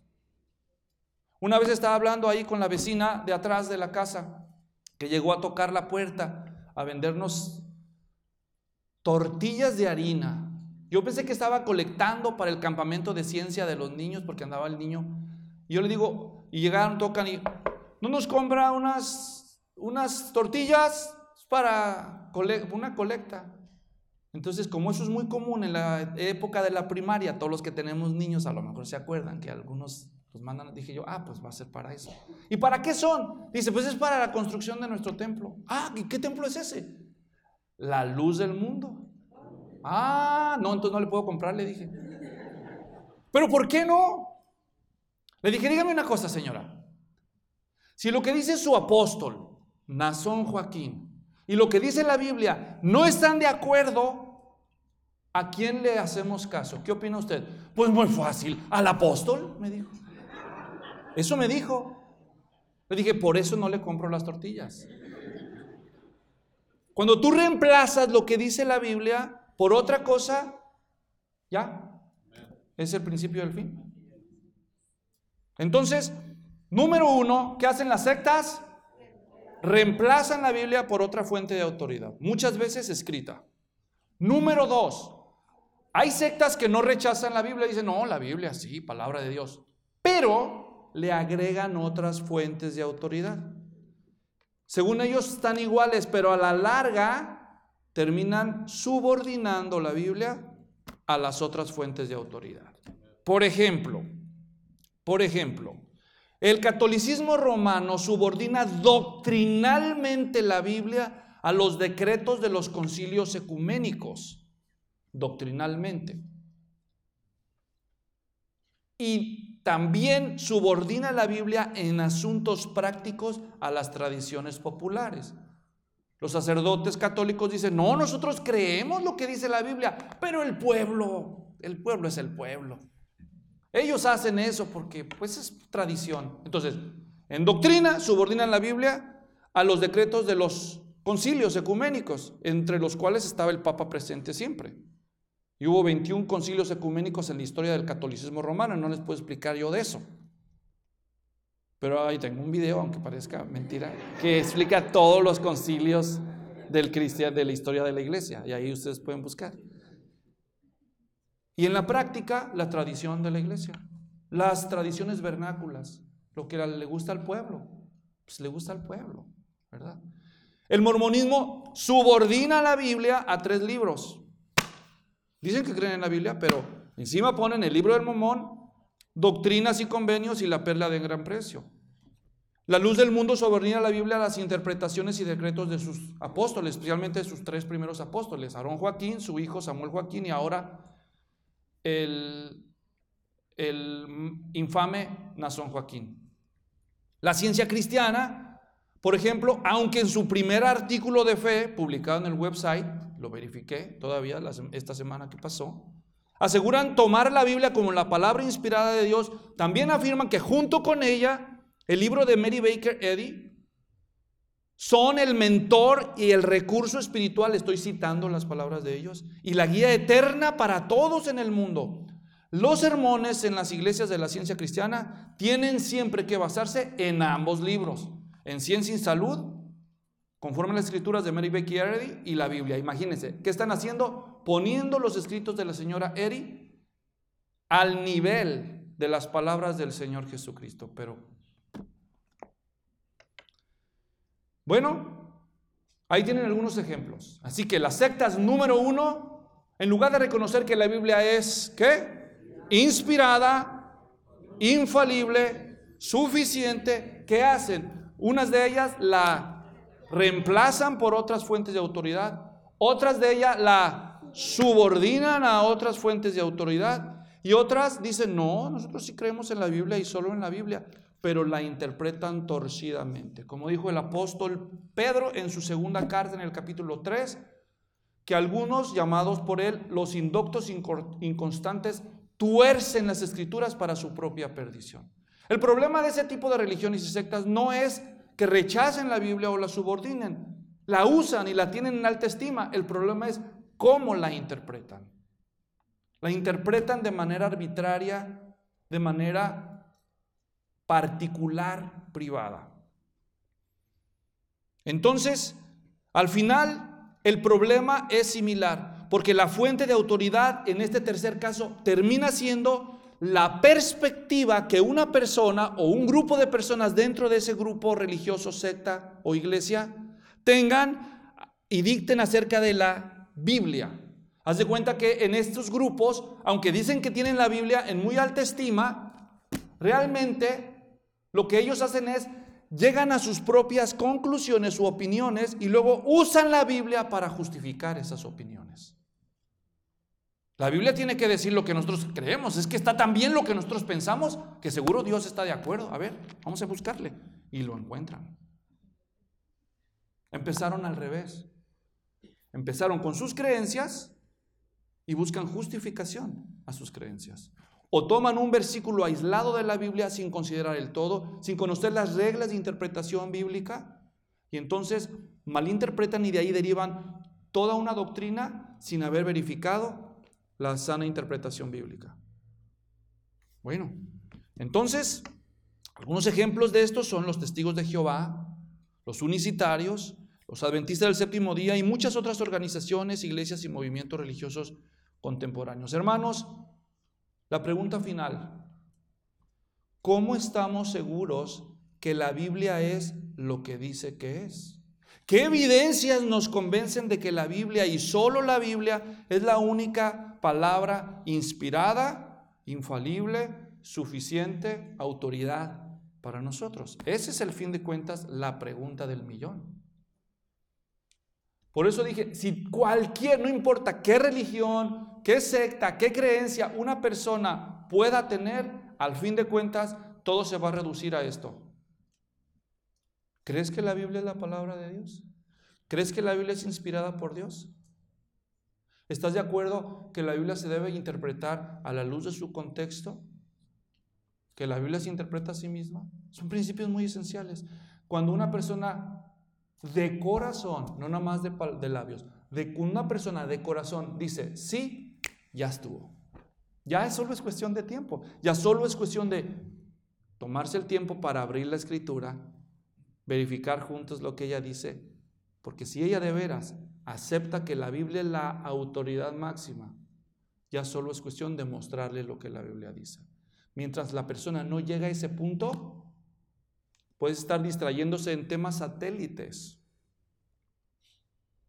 Una vez estaba hablando ahí con la vecina de atrás de la casa, que llegó a tocar la puerta a vendernos tortillas de harina. Yo pensé que estaba colectando para el campamento de ciencia de los niños, porque andaba el niño. Y yo le digo, y llegaron, tocan y, ¿No nos compra unas, unas tortillas para una colecta? Entonces, como eso es muy común en la época de la primaria, todos los que tenemos niños a lo mejor se acuerdan que algunos los mandan, dije yo, ah, pues va a ser para eso. ¿Y para qué son? Dice, pues es para la construcción de nuestro templo. Ah, ¿y qué templo es ese? La luz del mundo. Ah, no, entonces no le puedo comprar, le dije. Pero ¿por qué no? Le dije, dígame una cosa, señora. Si lo que dice su apóstol, Nazón Joaquín, y lo que dice la Biblia no están de acuerdo, ¿a quién le hacemos caso? ¿Qué opina usted? Pues muy fácil, al apóstol, me dijo. Eso me dijo. Le dije, por eso no le compro las tortillas. Cuando tú reemplazas lo que dice la Biblia por otra cosa, ya, es el principio del fin. Entonces, Número uno, ¿qué hacen las sectas? Reemplazan la Biblia por otra fuente de autoridad, muchas veces escrita. Número dos, hay sectas que no rechazan la Biblia, dicen, no, la Biblia sí, palabra de Dios, pero le agregan otras fuentes de autoridad. Según ellos están iguales, pero a la larga terminan subordinando la Biblia a las otras fuentes de autoridad. Por ejemplo, por ejemplo, el catolicismo romano subordina doctrinalmente la Biblia a los decretos de los concilios ecuménicos, doctrinalmente. y también subordina la Biblia en asuntos prácticos a las tradiciones populares. Los sacerdotes católicos dicen, no, nosotros creemos lo que dice la Biblia, pero el pueblo, el pueblo es el pueblo. Ellos hacen eso porque pues es tradición. Entonces, en doctrina subordinan la Biblia a los decretos de los concilios ecuménicos, entre los cuales estaba el Papa presente siempre. Y hubo 21 concilios ecuménicos en la historia del catolicismo romano, no les puedo explicar yo de eso. Pero ahí tengo un video, aunque parezca mentira, que explica todos los concilios del de la historia de la iglesia, y ahí ustedes pueden buscar. Y en la práctica, la tradición de la iglesia, las tradiciones vernáculas, lo que le gusta al pueblo, pues le gusta al pueblo, ¿verdad? El mormonismo subordina la Biblia a tres libros. Dicen que creen en la Biblia, pero encima ponen el libro del Mormón, doctrinas y convenios y la perla de gran precio. La luz del mundo subordina la Biblia a las interpretaciones y decretos de sus apóstoles, especialmente de sus tres primeros apóstoles, Aarón Joaquín, su hijo Samuel Joaquín y ahora el, el infame Nazón Joaquín. La ciencia cristiana por ejemplo, aunque en su primer artículo de fe, publicado en el website, lo verifiqué todavía esta semana que pasó, aseguran tomar la Biblia como la palabra inspirada de Dios, también afirman que junto con ella, el libro de Mary Baker Eddy, son el mentor y el recurso espiritual, estoy citando las palabras de ellos, y la guía eterna para todos en el mundo. Los sermones en las iglesias de la ciencia cristiana tienen siempre que basarse en ambos libros en Ciencia y Salud, conforme a las escrituras de Mary Becky Eddy y la Biblia. Imagínense, ¿qué están haciendo? Poniendo los escritos de la señora Eddy al nivel de las palabras del Señor Jesucristo. Pero, bueno, ahí tienen algunos ejemplos. Así que las sectas número uno, en lugar de reconocer que la Biblia es, ¿qué? Inspirada, infalible, suficiente, ¿qué hacen? Unas de ellas la reemplazan por otras fuentes de autoridad, otras de ellas la subordinan a otras fuentes de autoridad y otras dicen, no, nosotros sí creemos en la Biblia y solo en la Biblia, pero la interpretan torcidamente. Como dijo el apóstol Pedro en su segunda carta en el capítulo 3, que algunos llamados por él los indoctos inconstantes tuercen las escrituras para su propia perdición. El problema de ese tipo de religiones y sectas no es que rechacen la Biblia o la subordinen. La usan y la tienen en alta estima. El problema es cómo la interpretan. La interpretan de manera arbitraria, de manera particular, privada. Entonces, al final, el problema es similar, porque la fuente de autoridad en este tercer caso termina siendo la perspectiva que una persona o un grupo de personas dentro de ese grupo religioso, secta o iglesia tengan y dicten acerca de la Biblia. Haz de cuenta que en estos grupos, aunque dicen que tienen la Biblia en muy alta estima, realmente lo que ellos hacen es llegan a sus propias conclusiones u opiniones y luego usan la Biblia para justificar esas opiniones. La Biblia tiene que decir lo que nosotros creemos. Es que está tan bien lo que nosotros pensamos que seguro Dios está de acuerdo. A ver, vamos a buscarle. Y lo encuentran. Empezaron al revés. Empezaron con sus creencias y buscan justificación a sus creencias. O toman un versículo aislado de la Biblia sin considerar el todo, sin conocer las reglas de interpretación bíblica, y entonces malinterpretan y de ahí derivan toda una doctrina sin haber verificado la sana interpretación bíblica. Bueno, entonces, algunos ejemplos de estos son los testigos de Jehová, los unicitarios, los adventistas del séptimo día y muchas otras organizaciones, iglesias y movimientos religiosos contemporáneos. Hermanos, la pregunta final, ¿cómo estamos seguros que la Biblia es lo que dice que es? ¿Qué evidencias nos convencen de que la Biblia y solo la Biblia es la única palabra inspirada, infalible, suficiente, autoridad para nosotros? Ese es el fin de cuentas la pregunta del millón. Por eso dije, si cualquier, no importa qué religión, qué secta, qué creencia una persona pueda tener, al fin de cuentas, todo se va a reducir a esto. ¿Crees que la Biblia es la palabra de Dios? ¿Crees que la Biblia es inspirada por Dios? ¿Estás de acuerdo que la Biblia se debe interpretar a la luz de su contexto? ¿Que la Biblia se interpreta a sí misma? Son principios muy esenciales. Cuando una persona de corazón, no nada más de, de labios, de una persona de corazón dice, sí, ya estuvo. Ya solo es cuestión de tiempo. Ya solo es cuestión de tomarse el tiempo para abrir la escritura, verificar juntos lo que ella dice, porque si ella de veras acepta que la Biblia es la autoridad máxima, ya solo es cuestión de mostrarle lo que la Biblia dice. Mientras la persona no llega a ese punto, puede estar distrayéndose en temas satélites,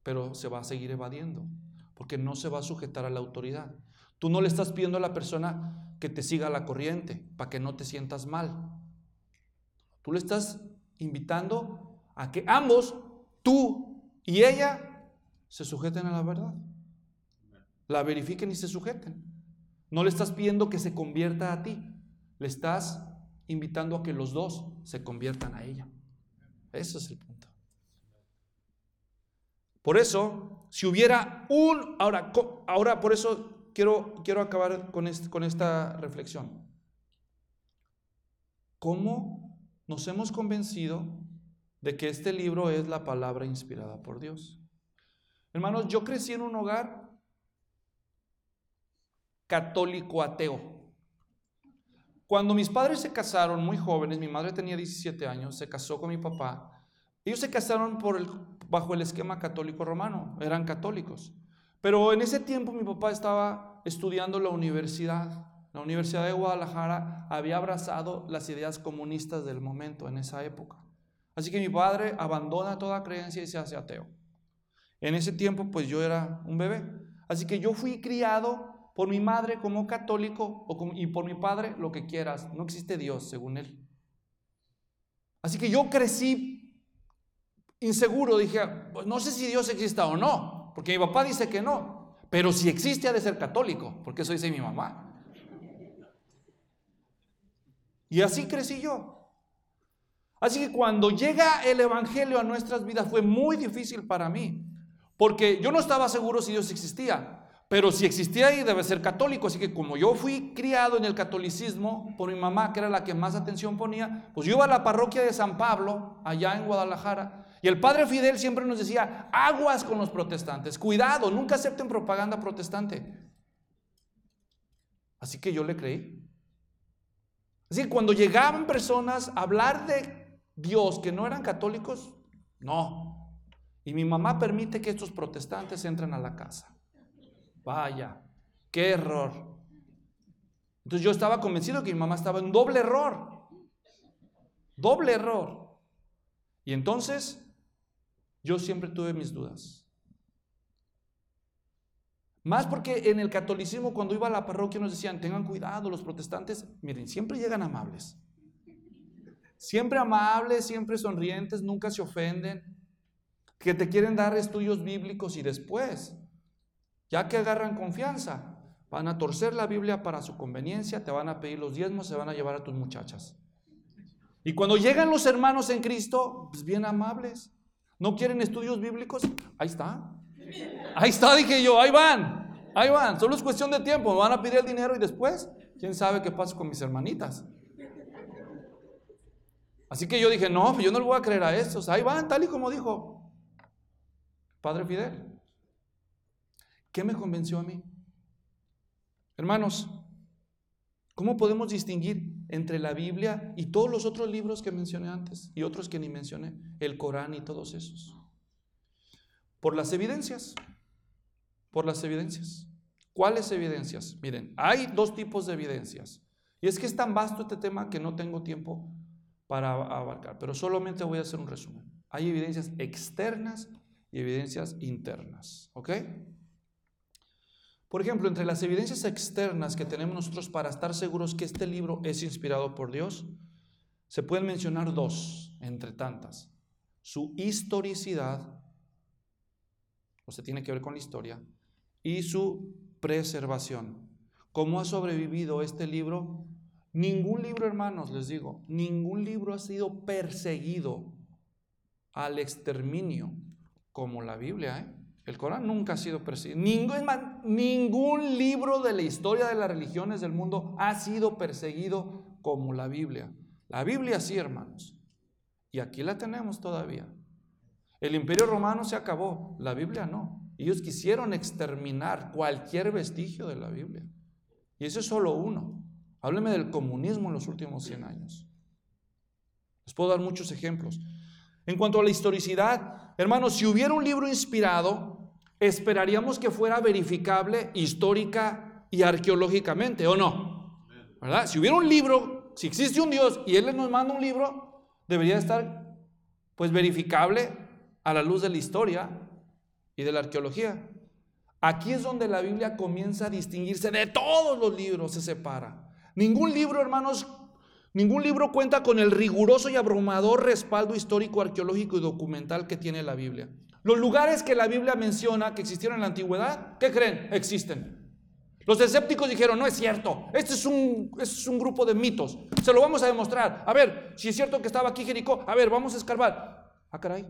pero se va a seguir evadiendo, porque no se va a sujetar a la autoridad. Tú no le estás pidiendo a la persona que te siga la corriente para que no te sientas mal. Tú le estás invitando a que ambos, tú y ella, se sujeten a la verdad. La verifiquen y se sujeten. No le estás pidiendo que se convierta a ti, le estás invitando a que los dos se conviertan a ella. Ese es el punto. Por eso, si hubiera un, ahora, ahora por eso quiero, quiero acabar con, con esta reflexión. ¿Cómo nos hemos convencido de que este libro es la palabra inspirada por Dios? Hermanos, yo crecí en un hogar católico ateo. Cuando mis padres se casaron muy jóvenes, mi madre tenía 17 años, se casó con mi papá. Ellos se casaron bajo el esquema católico romano, eran católicos. Pero en ese tiempo mi papá estaba estudiando la universidad. La Universidad de Guadalajara había abrazado las ideas comunistas del momento en esa época. Así que mi padre abandona toda creencia y se hace ateo. En ese tiempo, pues yo era un bebé. Así que yo fui criado por mi madre como católico y por mi padre lo que quieras. No existe Dios, según él. Así que yo crecí inseguro. Dije, pues no sé si Dios exista o no, porque mi papá dice que no. Pero si existe, ha de ser católico, porque eso dice mi mamá. Y así crecí yo. Así que cuando llega el Evangelio a nuestras vidas fue muy difícil para mí. Porque yo no estaba seguro si Dios existía, pero si existía ahí debe ser católico. Así que como yo fui criado en el catolicismo por mi mamá, que era la que más atención ponía, pues yo iba a la parroquia de San Pablo, allá en Guadalajara, y el padre Fidel siempre nos decía, aguas con los protestantes, cuidado, nunca acepten propaganda protestante. Así que yo le creí. Así que cuando llegaban personas a hablar de Dios que no eran católicos, no, y mi mamá permite que estos protestantes entren a la casa. Vaya, qué error. Entonces yo estaba convencido que mi mamá estaba en doble error. Doble error. Y entonces yo siempre tuve mis dudas. Más porque en el catolicismo cuando iba a la parroquia nos decían, tengan cuidado, los protestantes, miren, siempre llegan amables. Siempre amables, siempre sonrientes, nunca se ofenden que te quieren dar estudios bíblicos y después, ya que agarran confianza, van a torcer la Biblia para su conveniencia, te van a pedir los diezmos, se van a llevar a tus muchachas. Y cuando llegan los hermanos en Cristo, pues bien amables, no quieren estudios bíblicos, ahí está. Ahí está, dije yo, ahí van, ahí van, solo es cuestión de tiempo, van a pedir el dinero y después, quién sabe qué pasa con mis hermanitas. Así que yo dije, no, pues yo no le voy a creer a estos, ahí van, tal y como dijo. Padre Fidel. ¿Qué me convenció a mí? Hermanos, ¿cómo podemos distinguir entre la Biblia y todos los otros libros que mencioné antes y otros que ni mencioné? El Corán y todos esos. Por las evidencias. Por las evidencias. ¿Cuáles evidencias? Miren, hay dos tipos de evidencias. Y es que es tan vasto este tema que no tengo tiempo para abarcar, pero solamente voy a hacer un resumen. Hay evidencias externas y evidencias internas. ¿Ok? Por ejemplo, entre las evidencias externas que tenemos nosotros para estar seguros que este libro es inspirado por Dios, se pueden mencionar dos, entre tantas. Su historicidad, o sea, tiene que ver con la historia, y su preservación. ¿Cómo ha sobrevivido este libro Ningún libro, hermanos, les digo, ningún libro ha sido perseguido al exterminio como la Biblia. ¿eh? El Corán nunca ha sido perseguido. Ningún, ningún libro de la historia de las religiones del mundo ha sido perseguido como la Biblia. La Biblia sí, hermanos. Y aquí la tenemos todavía. El imperio romano se acabó, la Biblia no. Ellos quisieron exterminar cualquier vestigio de la Biblia. Y ese es solo uno. Hábleme del comunismo en los últimos 100 años. Les puedo dar muchos ejemplos. En cuanto a la historicidad, hermanos, si hubiera un libro inspirado, esperaríamos que fuera verificable histórica y arqueológicamente, ¿o no? ¿Verdad? Si hubiera un libro, si existe un Dios y Él nos manda un libro, debería estar pues verificable a la luz de la historia y de la arqueología. Aquí es donde la Biblia comienza a distinguirse de todos los libros, se separa. Ningún libro, hermanos, ningún libro cuenta con el riguroso y abrumador respaldo histórico, arqueológico y documental que tiene la Biblia. Los lugares que la Biblia menciona que existieron en la antigüedad, ¿qué creen? Existen. Los escépticos dijeron, no es cierto, este es un, es un grupo de mitos, se lo vamos a demostrar. A ver, si es cierto que estaba aquí Jericó, a ver, vamos a escarbar. Ah, caray,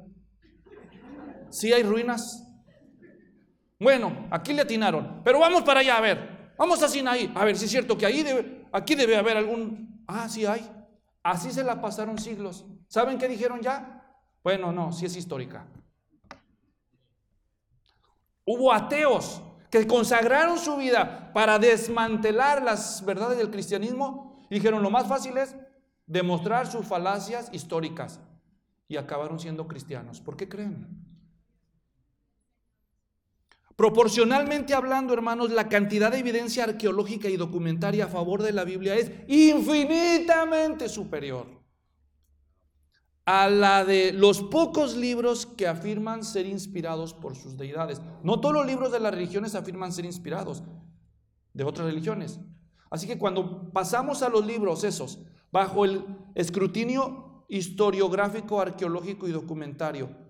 sí hay ruinas. Bueno, aquí le atinaron, pero vamos para allá a ver. Vamos a Sinaí, a ver si es cierto que ahí debe, aquí debe haber algún. Ah, sí hay. Así se la pasaron siglos. ¿Saben qué dijeron ya? Bueno, no, sí es histórica. Hubo ateos que consagraron su vida para desmantelar las verdades del cristianismo dijeron lo más fácil es demostrar sus falacias históricas y acabaron siendo cristianos. ¿Por qué creen? Proporcionalmente hablando, hermanos, la cantidad de evidencia arqueológica y documentaria a favor de la Biblia es infinitamente superior a la de los pocos libros que afirman ser inspirados por sus deidades. No todos los libros de las religiones afirman ser inspirados de otras religiones. Así que cuando pasamos a los libros esos, bajo el escrutinio historiográfico, arqueológico y documentario,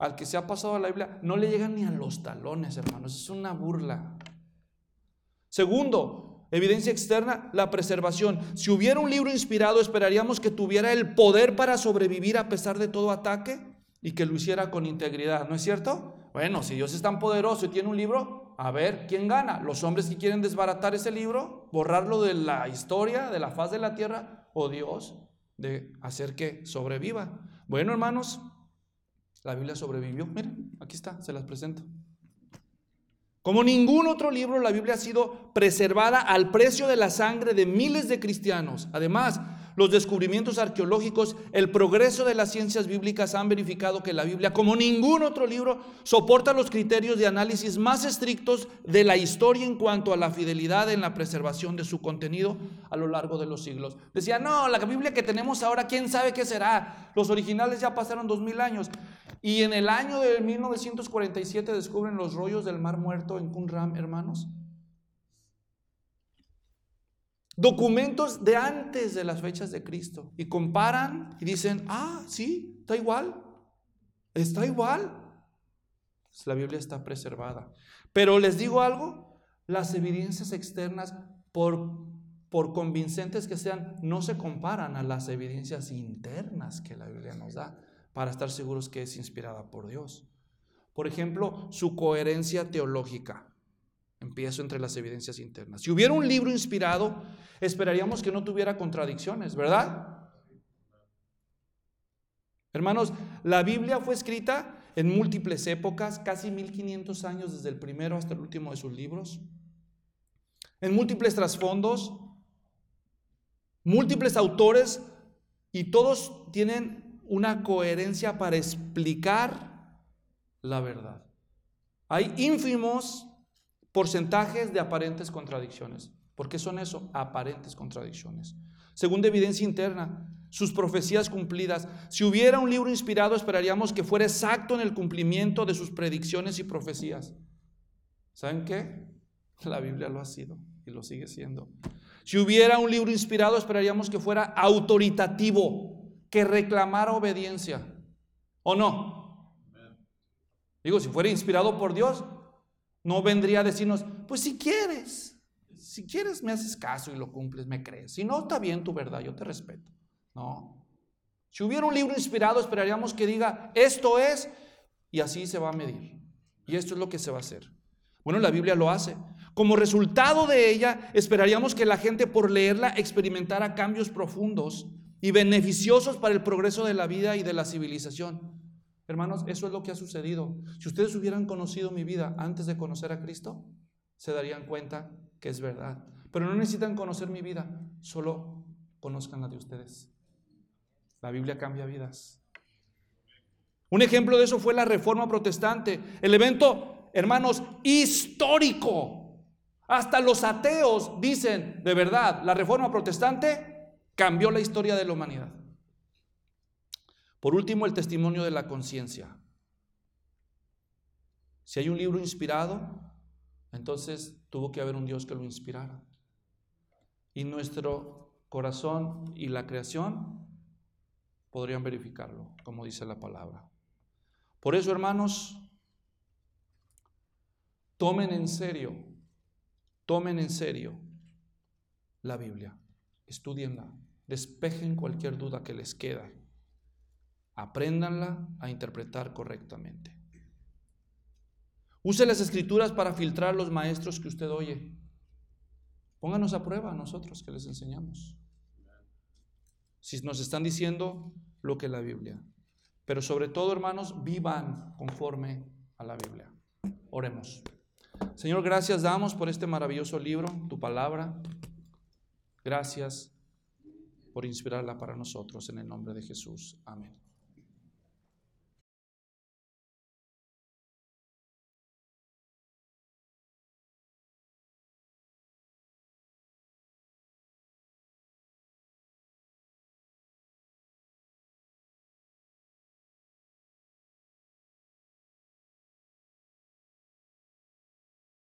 al que se ha pasado a la Biblia, no le llegan ni a los talones, hermanos. Es una burla. Segundo, evidencia externa, la preservación. Si hubiera un libro inspirado, esperaríamos que tuviera el poder para sobrevivir a pesar de todo ataque y que lo hiciera con integridad, ¿no es cierto? Bueno, si Dios es tan poderoso y tiene un libro, a ver, ¿quién gana? ¿Los hombres que quieren desbaratar ese libro, borrarlo de la historia, de la faz de la tierra, o Dios de hacer que sobreviva? Bueno, hermanos, la Biblia sobrevivió. Miren, aquí está, se las presento. Como ningún otro libro, la Biblia ha sido preservada al precio de la sangre de miles de cristianos. Además, los descubrimientos arqueológicos, el progreso de las ciencias bíblicas han verificado que la Biblia, como ningún otro libro, soporta los criterios de análisis más estrictos de la historia en cuanto a la fidelidad en la preservación de su contenido a lo largo de los siglos. Decía, no, la Biblia que tenemos ahora, ¿quién sabe qué será? Los originales ya pasaron dos mil años. Y en el año de 1947 descubren los rollos del Mar Muerto en Qumran, hermanos. Documentos de antes de las fechas de Cristo. Y comparan y dicen, ah, sí, está igual. Está igual. Pues la Biblia está preservada. Pero les digo algo, las evidencias externas, por, por convincentes que sean, no se comparan a las evidencias internas que la Biblia nos da para estar seguros que es inspirada por Dios. Por ejemplo, su coherencia teológica. Empiezo entre las evidencias internas. Si hubiera un libro inspirado, esperaríamos que no tuviera contradicciones, ¿verdad? Hermanos, la Biblia fue escrita en múltiples épocas, casi 1500 años desde el primero hasta el último de sus libros, en múltiples trasfondos, múltiples autores, y todos tienen una coherencia para explicar la verdad. Hay ínfimos porcentajes de aparentes contradicciones. ¿Por qué son eso? Aparentes contradicciones. Según evidencia interna, sus profecías cumplidas. Si hubiera un libro inspirado, esperaríamos que fuera exacto en el cumplimiento de sus predicciones y profecías. ¿Saben qué? La Biblia lo ha sido y lo sigue siendo. Si hubiera un libro inspirado, esperaríamos que fuera autoritativo que reclamara obediencia. ¿O no? Digo, si fuera inspirado por Dios, no vendría a decirnos, pues si quieres. si quieres me haces caso y lo cumples, me crees. Si no, está bien tu verdad, yo te respeto. No. Si hubiera un libro inspirado, esperaríamos que diga, esto es, y así se va a medir. Y esto es lo que se va a hacer. Bueno, la Biblia lo hace. Como resultado de ella, esperaríamos que la gente por leerla experimentara cambios profundos y beneficiosos para el progreso de la vida y de la civilización. Hermanos, eso es lo que ha sucedido. Si ustedes hubieran conocido mi vida antes de conocer a Cristo, se darían cuenta que es verdad. Pero no necesitan conocer mi vida, solo conozcan la de ustedes. La Biblia cambia vidas. Un ejemplo de eso fue la Reforma Protestante, el evento, hermanos, histórico. Hasta los ateos dicen, de verdad, la Reforma Protestante cambió la historia de la humanidad. Por último, el testimonio de la conciencia. Si hay un libro inspirado, entonces tuvo que haber un Dios que lo inspirara. Y nuestro corazón y la creación podrían verificarlo, como dice la palabra. Por eso, hermanos, tomen en serio, tomen en serio la Biblia, estudienla, despejen cualquier duda que les queda Apréndanla a interpretar correctamente. Use las escrituras para filtrar los maestros que usted oye. Pónganos a prueba nosotros que les enseñamos. Si nos están diciendo lo que la Biblia. Pero sobre todo, hermanos, vivan conforme a la Biblia. Oremos. Señor, gracias damos por este maravilloso libro, tu palabra. Gracias por inspirarla para nosotros en el nombre de Jesús. Amén.